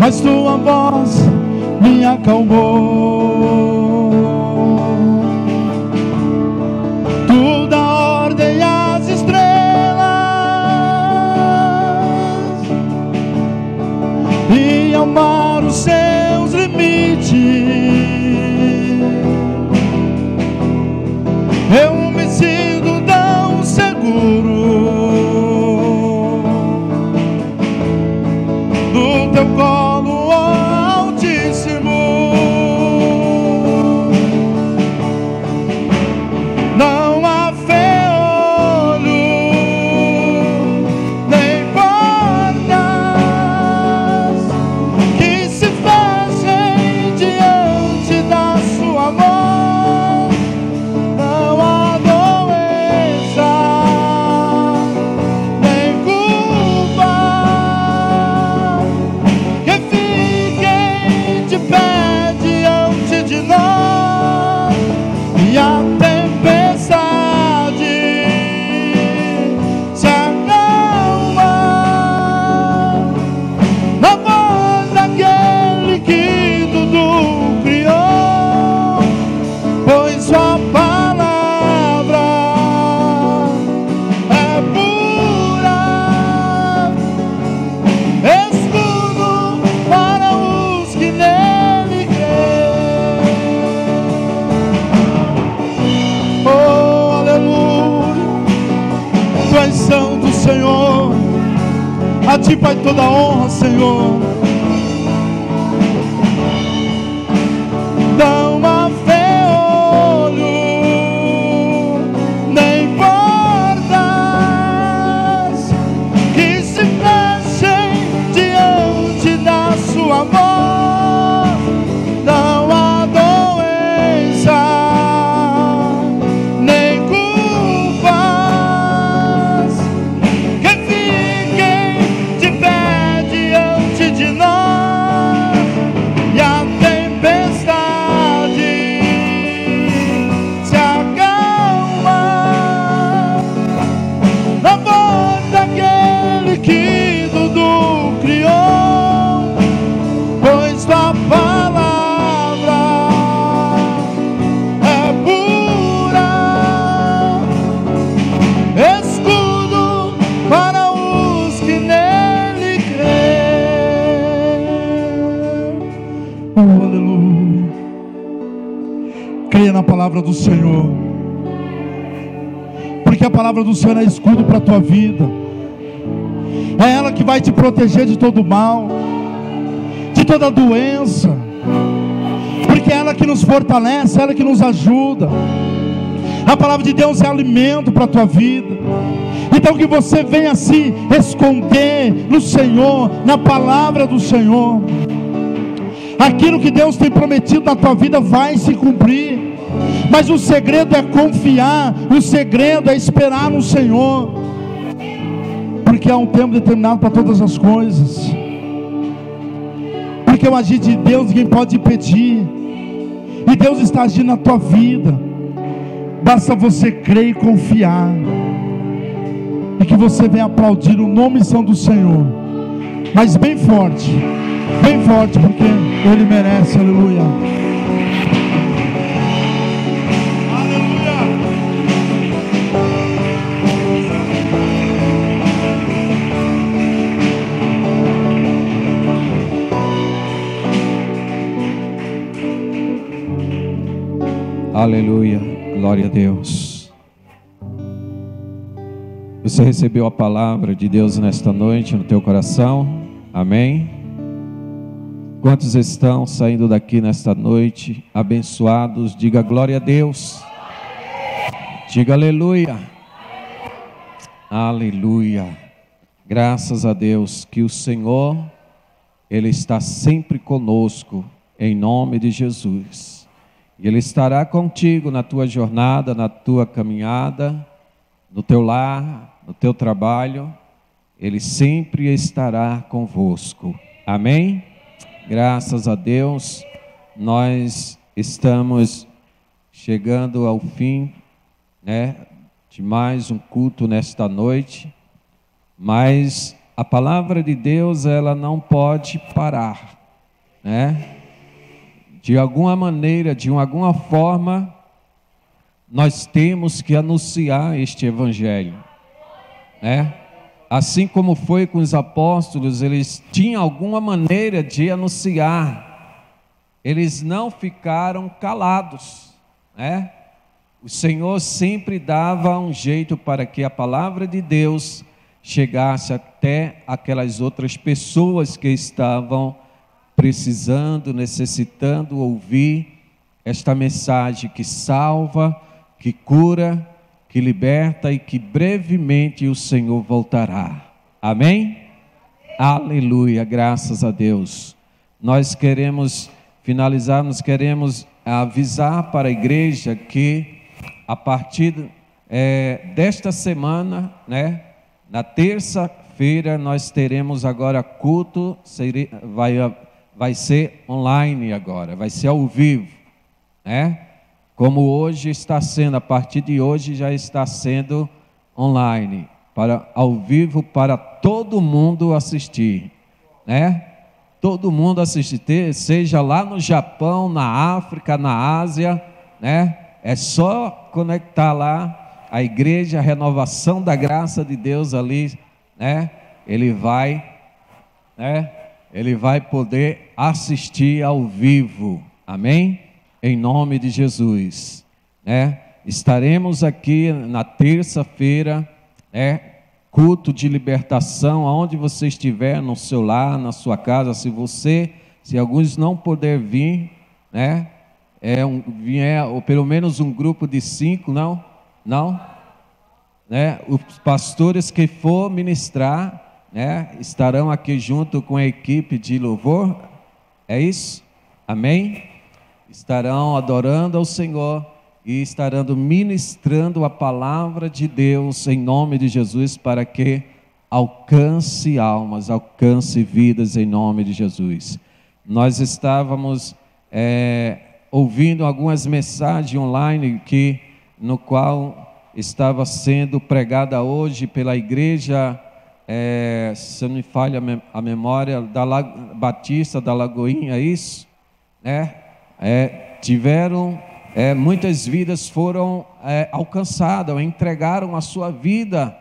Mas tua voz me acalmou. Toda honra, Senhor. Palavra do Senhor é escudo para a tua vida. É ela que vai te proteger de todo mal, de toda doença. Porque é ela que nos fortalece, é ela que nos ajuda. A palavra de Deus é alimento para a tua vida. Então que você venha se esconder no Senhor, na palavra do Senhor. Aquilo que Deus tem prometido na tua vida vai se cumprir. Mas o segredo é confiar, o segredo é esperar no Senhor. Porque há um tempo determinado para todas as coisas. Porque o agir de Deus ninguém pode impedir. E Deus está agindo na tua vida. Basta você crer e confiar. E que você venha aplaudir o nome e São do Senhor. Mas bem forte. Bem forte, porque Ele merece, aleluia. Aleluia, glória a Deus. Você recebeu a palavra de Deus nesta noite no teu coração? Amém? Quantos estão saindo daqui nesta noite abençoados? Diga glória a Deus. Diga aleluia. Aleluia. Graças a Deus que o Senhor ele está sempre conosco em nome de Jesus. E Ele estará contigo na tua jornada, na tua caminhada, no teu lar, no teu trabalho. Ele sempre estará convosco. Amém? Graças a Deus, nós estamos chegando ao fim, né, de mais um culto nesta noite. Mas a palavra de Deus, ela não pode parar, né? De alguma maneira, de alguma forma, nós temos que anunciar este evangelho, né? Assim como foi com os apóstolos, eles tinham alguma maneira de anunciar. Eles não ficaram calados, né? O Senhor sempre dava um jeito para que a palavra de Deus chegasse até aquelas outras pessoas que estavam precisando, necessitando ouvir esta mensagem que salva, que cura, que liberta e que brevemente o Senhor voltará. Amém? Aleluia, graças a Deus. Nós queremos finalizar, nós queremos avisar para a igreja que a partir é, desta semana, né, na terça-feira, nós teremos agora culto, vai vai ser online agora, vai ser ao vivo, né? Como hoje está sendo, a partir de hoje já está sendo online, para ao vivo para todo mundo assistir, né? Todo mundo assistir, seja lá no Japão, na África, na Ásia, né? É só conectar lá a igreja, a renovação da graça de Deus ali, né? Ele vai, né? Ele vai poder assistir ao vivo. Amém? Em nome de Jesus. Né? Estaremos aqui na terça-feira, né? culto de libertação, aonde você estiver, no seu lar, na sua casa, se você, se alguns não puder vir, né? É um, vier, ou pelo menos um grupo de cinco, não? Não? Né? Os pastores que for ministrar, né, estarão aqui junto com a equipe de louvor. É isso? Amém? Estarão adorando ao Senhor e estarão ministrando a palavra de Deus em nome de Jesus para que alcance almas, alcance vidas em nome de Jesus. Nós estávamos é, ouvindo algumas mensagens online que no qual estava sendo pregada hoje pela igreja é, se não me falha a memória, da Batista da Lagoinha, isso? Né? É, tiveram, é, muitas vidas foram é, alcançadas, entregaram a sua vida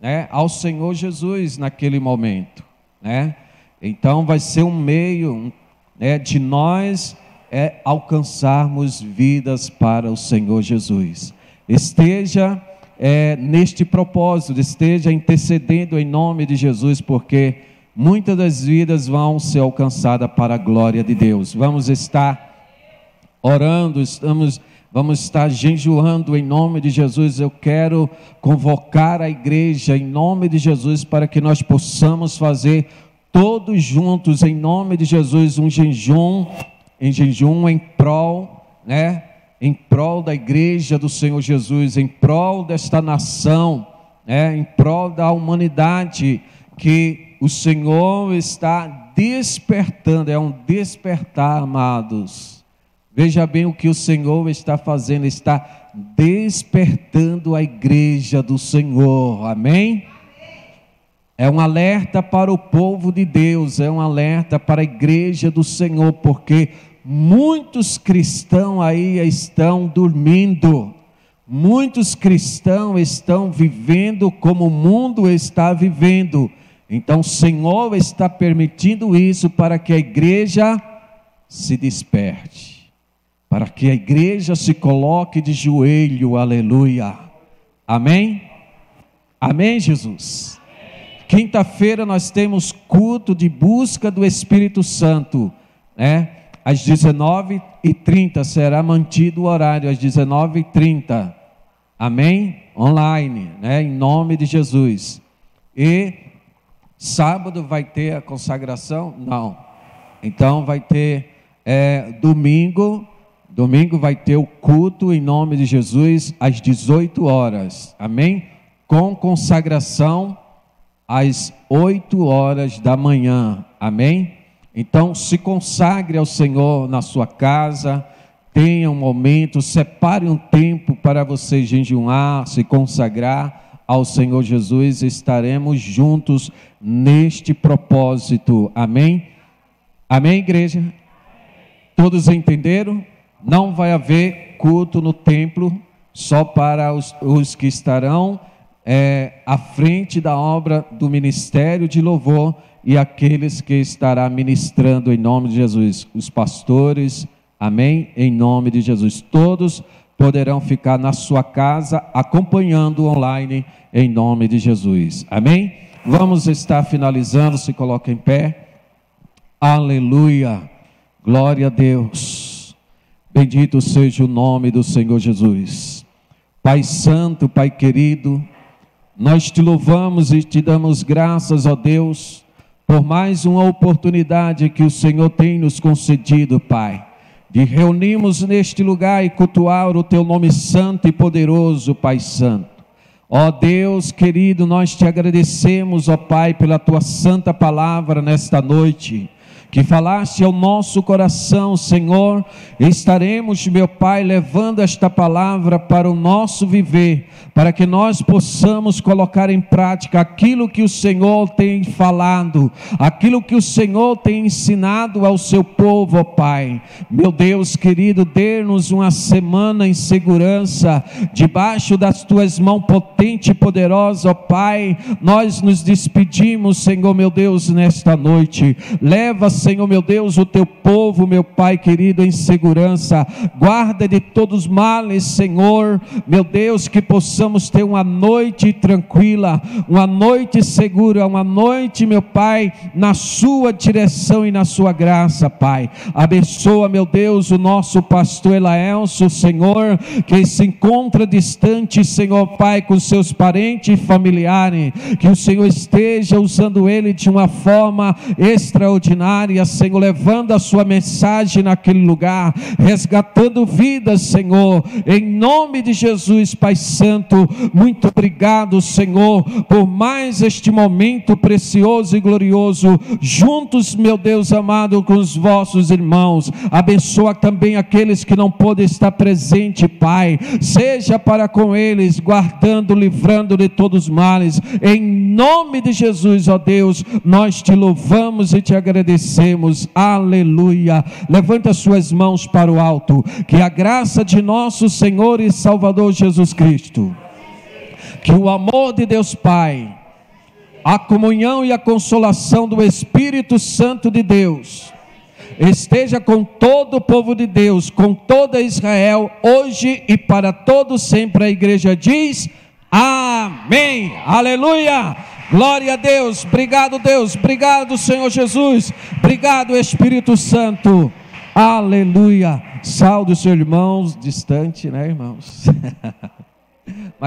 né, ao Senhor Jesus naquele momento. Né? Então vai ser um meio né, de nós é alcançarmos vidas para o Senhor Jesus. Esteja é, neste propósito, esteja intercedendo em nome de Jesus, porque muitas das vidas vão ser alcançadas para a glória de Deus. Vamos estar orando, estamos, vamos estar jejuando em nome de Jesus. Eu quero convocar a igreja em nome de Jesus para que nós possamos fazer todos juntos em nome de Jesus um jejum, em jejum em prol, né? Em prol da igreja do Senhor Jesus, em prol desta nação, né, em prol da humanidade que o Senhor está despertando, é um despertar, amados. Veja bem o que o Senhor está fazendo, está despertando a igreja do Senhor, amém? É um alerta para o povo de Deus, é um alerta para a igreja do Senhor, porque Muitos cristãos aí estão dormindo. Muitos cristãos estão vivendo como o mundo está vivendo. Então, o Senhor está permitindo isso para que a igreja se desperte, para que a igreja se coloque de joelho, aleluia. Amém? Amém, Jesus? Quinta-feira nós temos culto de busca do Espírito Santo, né? Às 19h30 será mantido o horário, às 19h30. Amém? Online, né? em nome de Jesus. E sábado vai ter a consagração? Não. Então vai ter é, domingo, domingo vai ter o culto em nome de Jesus às 18 horas. Amém? Com consagração às 8 horas da manhã. Amém? Então, se consagre ao Senhor na sua casa, tenha um momento, separe um tempo para você jejuar, se consagrar ao Senhor Jesus, estaremos juntos neste propósito. Amém? Amém, igreja? Todos entenderam? Não vai haver culto no templo só para os, os que estarão é, à frente da obra do ministério de louvor e aqueles que estará ministrando em nome de Jesus, os pastores, amém? Em nome de Jesus, todos poderão ficar na sua casa acompanhando online em nome de Jesus. Amém? Vamos estar finalizando, se coloca em pé. Aleluia. Glória a Deus. Bendito seja o nome do Senhor Jesus. Pai santo, Pai querido, nós te louvamos e te damos graças, ó Deus por mais uma oportunidade que o Senhor tem nos concedido, Pai, de reunirmos neste lugar e cultuar o Teu nome santo e poderoso, Pai Santo. Ó Deus querido, nós te agradecemos, ó Pai, pela Tua santa palavra nesta noite que falaste ao nosso coração, Senhor, estaremos, meu Pai, levando esta palavra para o nosso viver, para que nós possamos colocar em prática aquilo que o Senhor tem falado, aquilo que o Senhor tem ensinado ao seu povo, ó Pai. Meu Deus querido, dê-nos uma semana em segurança, debaixo das tuas mãos potente e poderosa, ó Pai. Nós nos despedimos, Senhor, meu Deus, nesta noite. Leva, Senhor meu Deus, o teu povo, meu Pai querido, em segurança. Guarda de todos os males, Senhor. Meu Deus, que possamos ter uma noite tranquila, uma noite segura, uma noite, meu Pai, na Sua direção e na Sua graça, Pai. Abençoa, meu Deus, o nosso pastor Elaelso, Senhor, que se encontra distante, Senhor Pai, com seus parentes e familiares. Que o Senhor esteja usando ele de uma forma extraordinária Senhor, levando a sua mensagem naquele lugar, resgatando vidas, Senhor, em nome de Jesus, Pai Santo. Muito obrigado, Senhor, por mais este momento precioso e glorioso, juntos, meu Deus amado, com os vossos irmãos. Abençoa também aqueles que não podem estar presente, Pai. Seja para com eles, guardando, livrando de todos os males. Em nome de Jesus, ó Deus, nós te louvamos e te agradecemos agradecemos, aleluia. Levanta suas mãos para o alto, que a graça de nosso Senhor e Salvador Jesus Cristo, que o amor de Deus Pai, a comunhão e a consolação do Espírito Santo de Deus, esteja com todo o povo de Deus, com toda Israel, hoje e para todo sempre. A igreja diz: Amém. Aleluia. Glória a Deus. Obrigado, Deus. Obrigado, Senhor Jesus. Obrigado, Espírito Santo. Aleluia. Salve os seus irmãos distante, né, irmãos? [LAUGHS]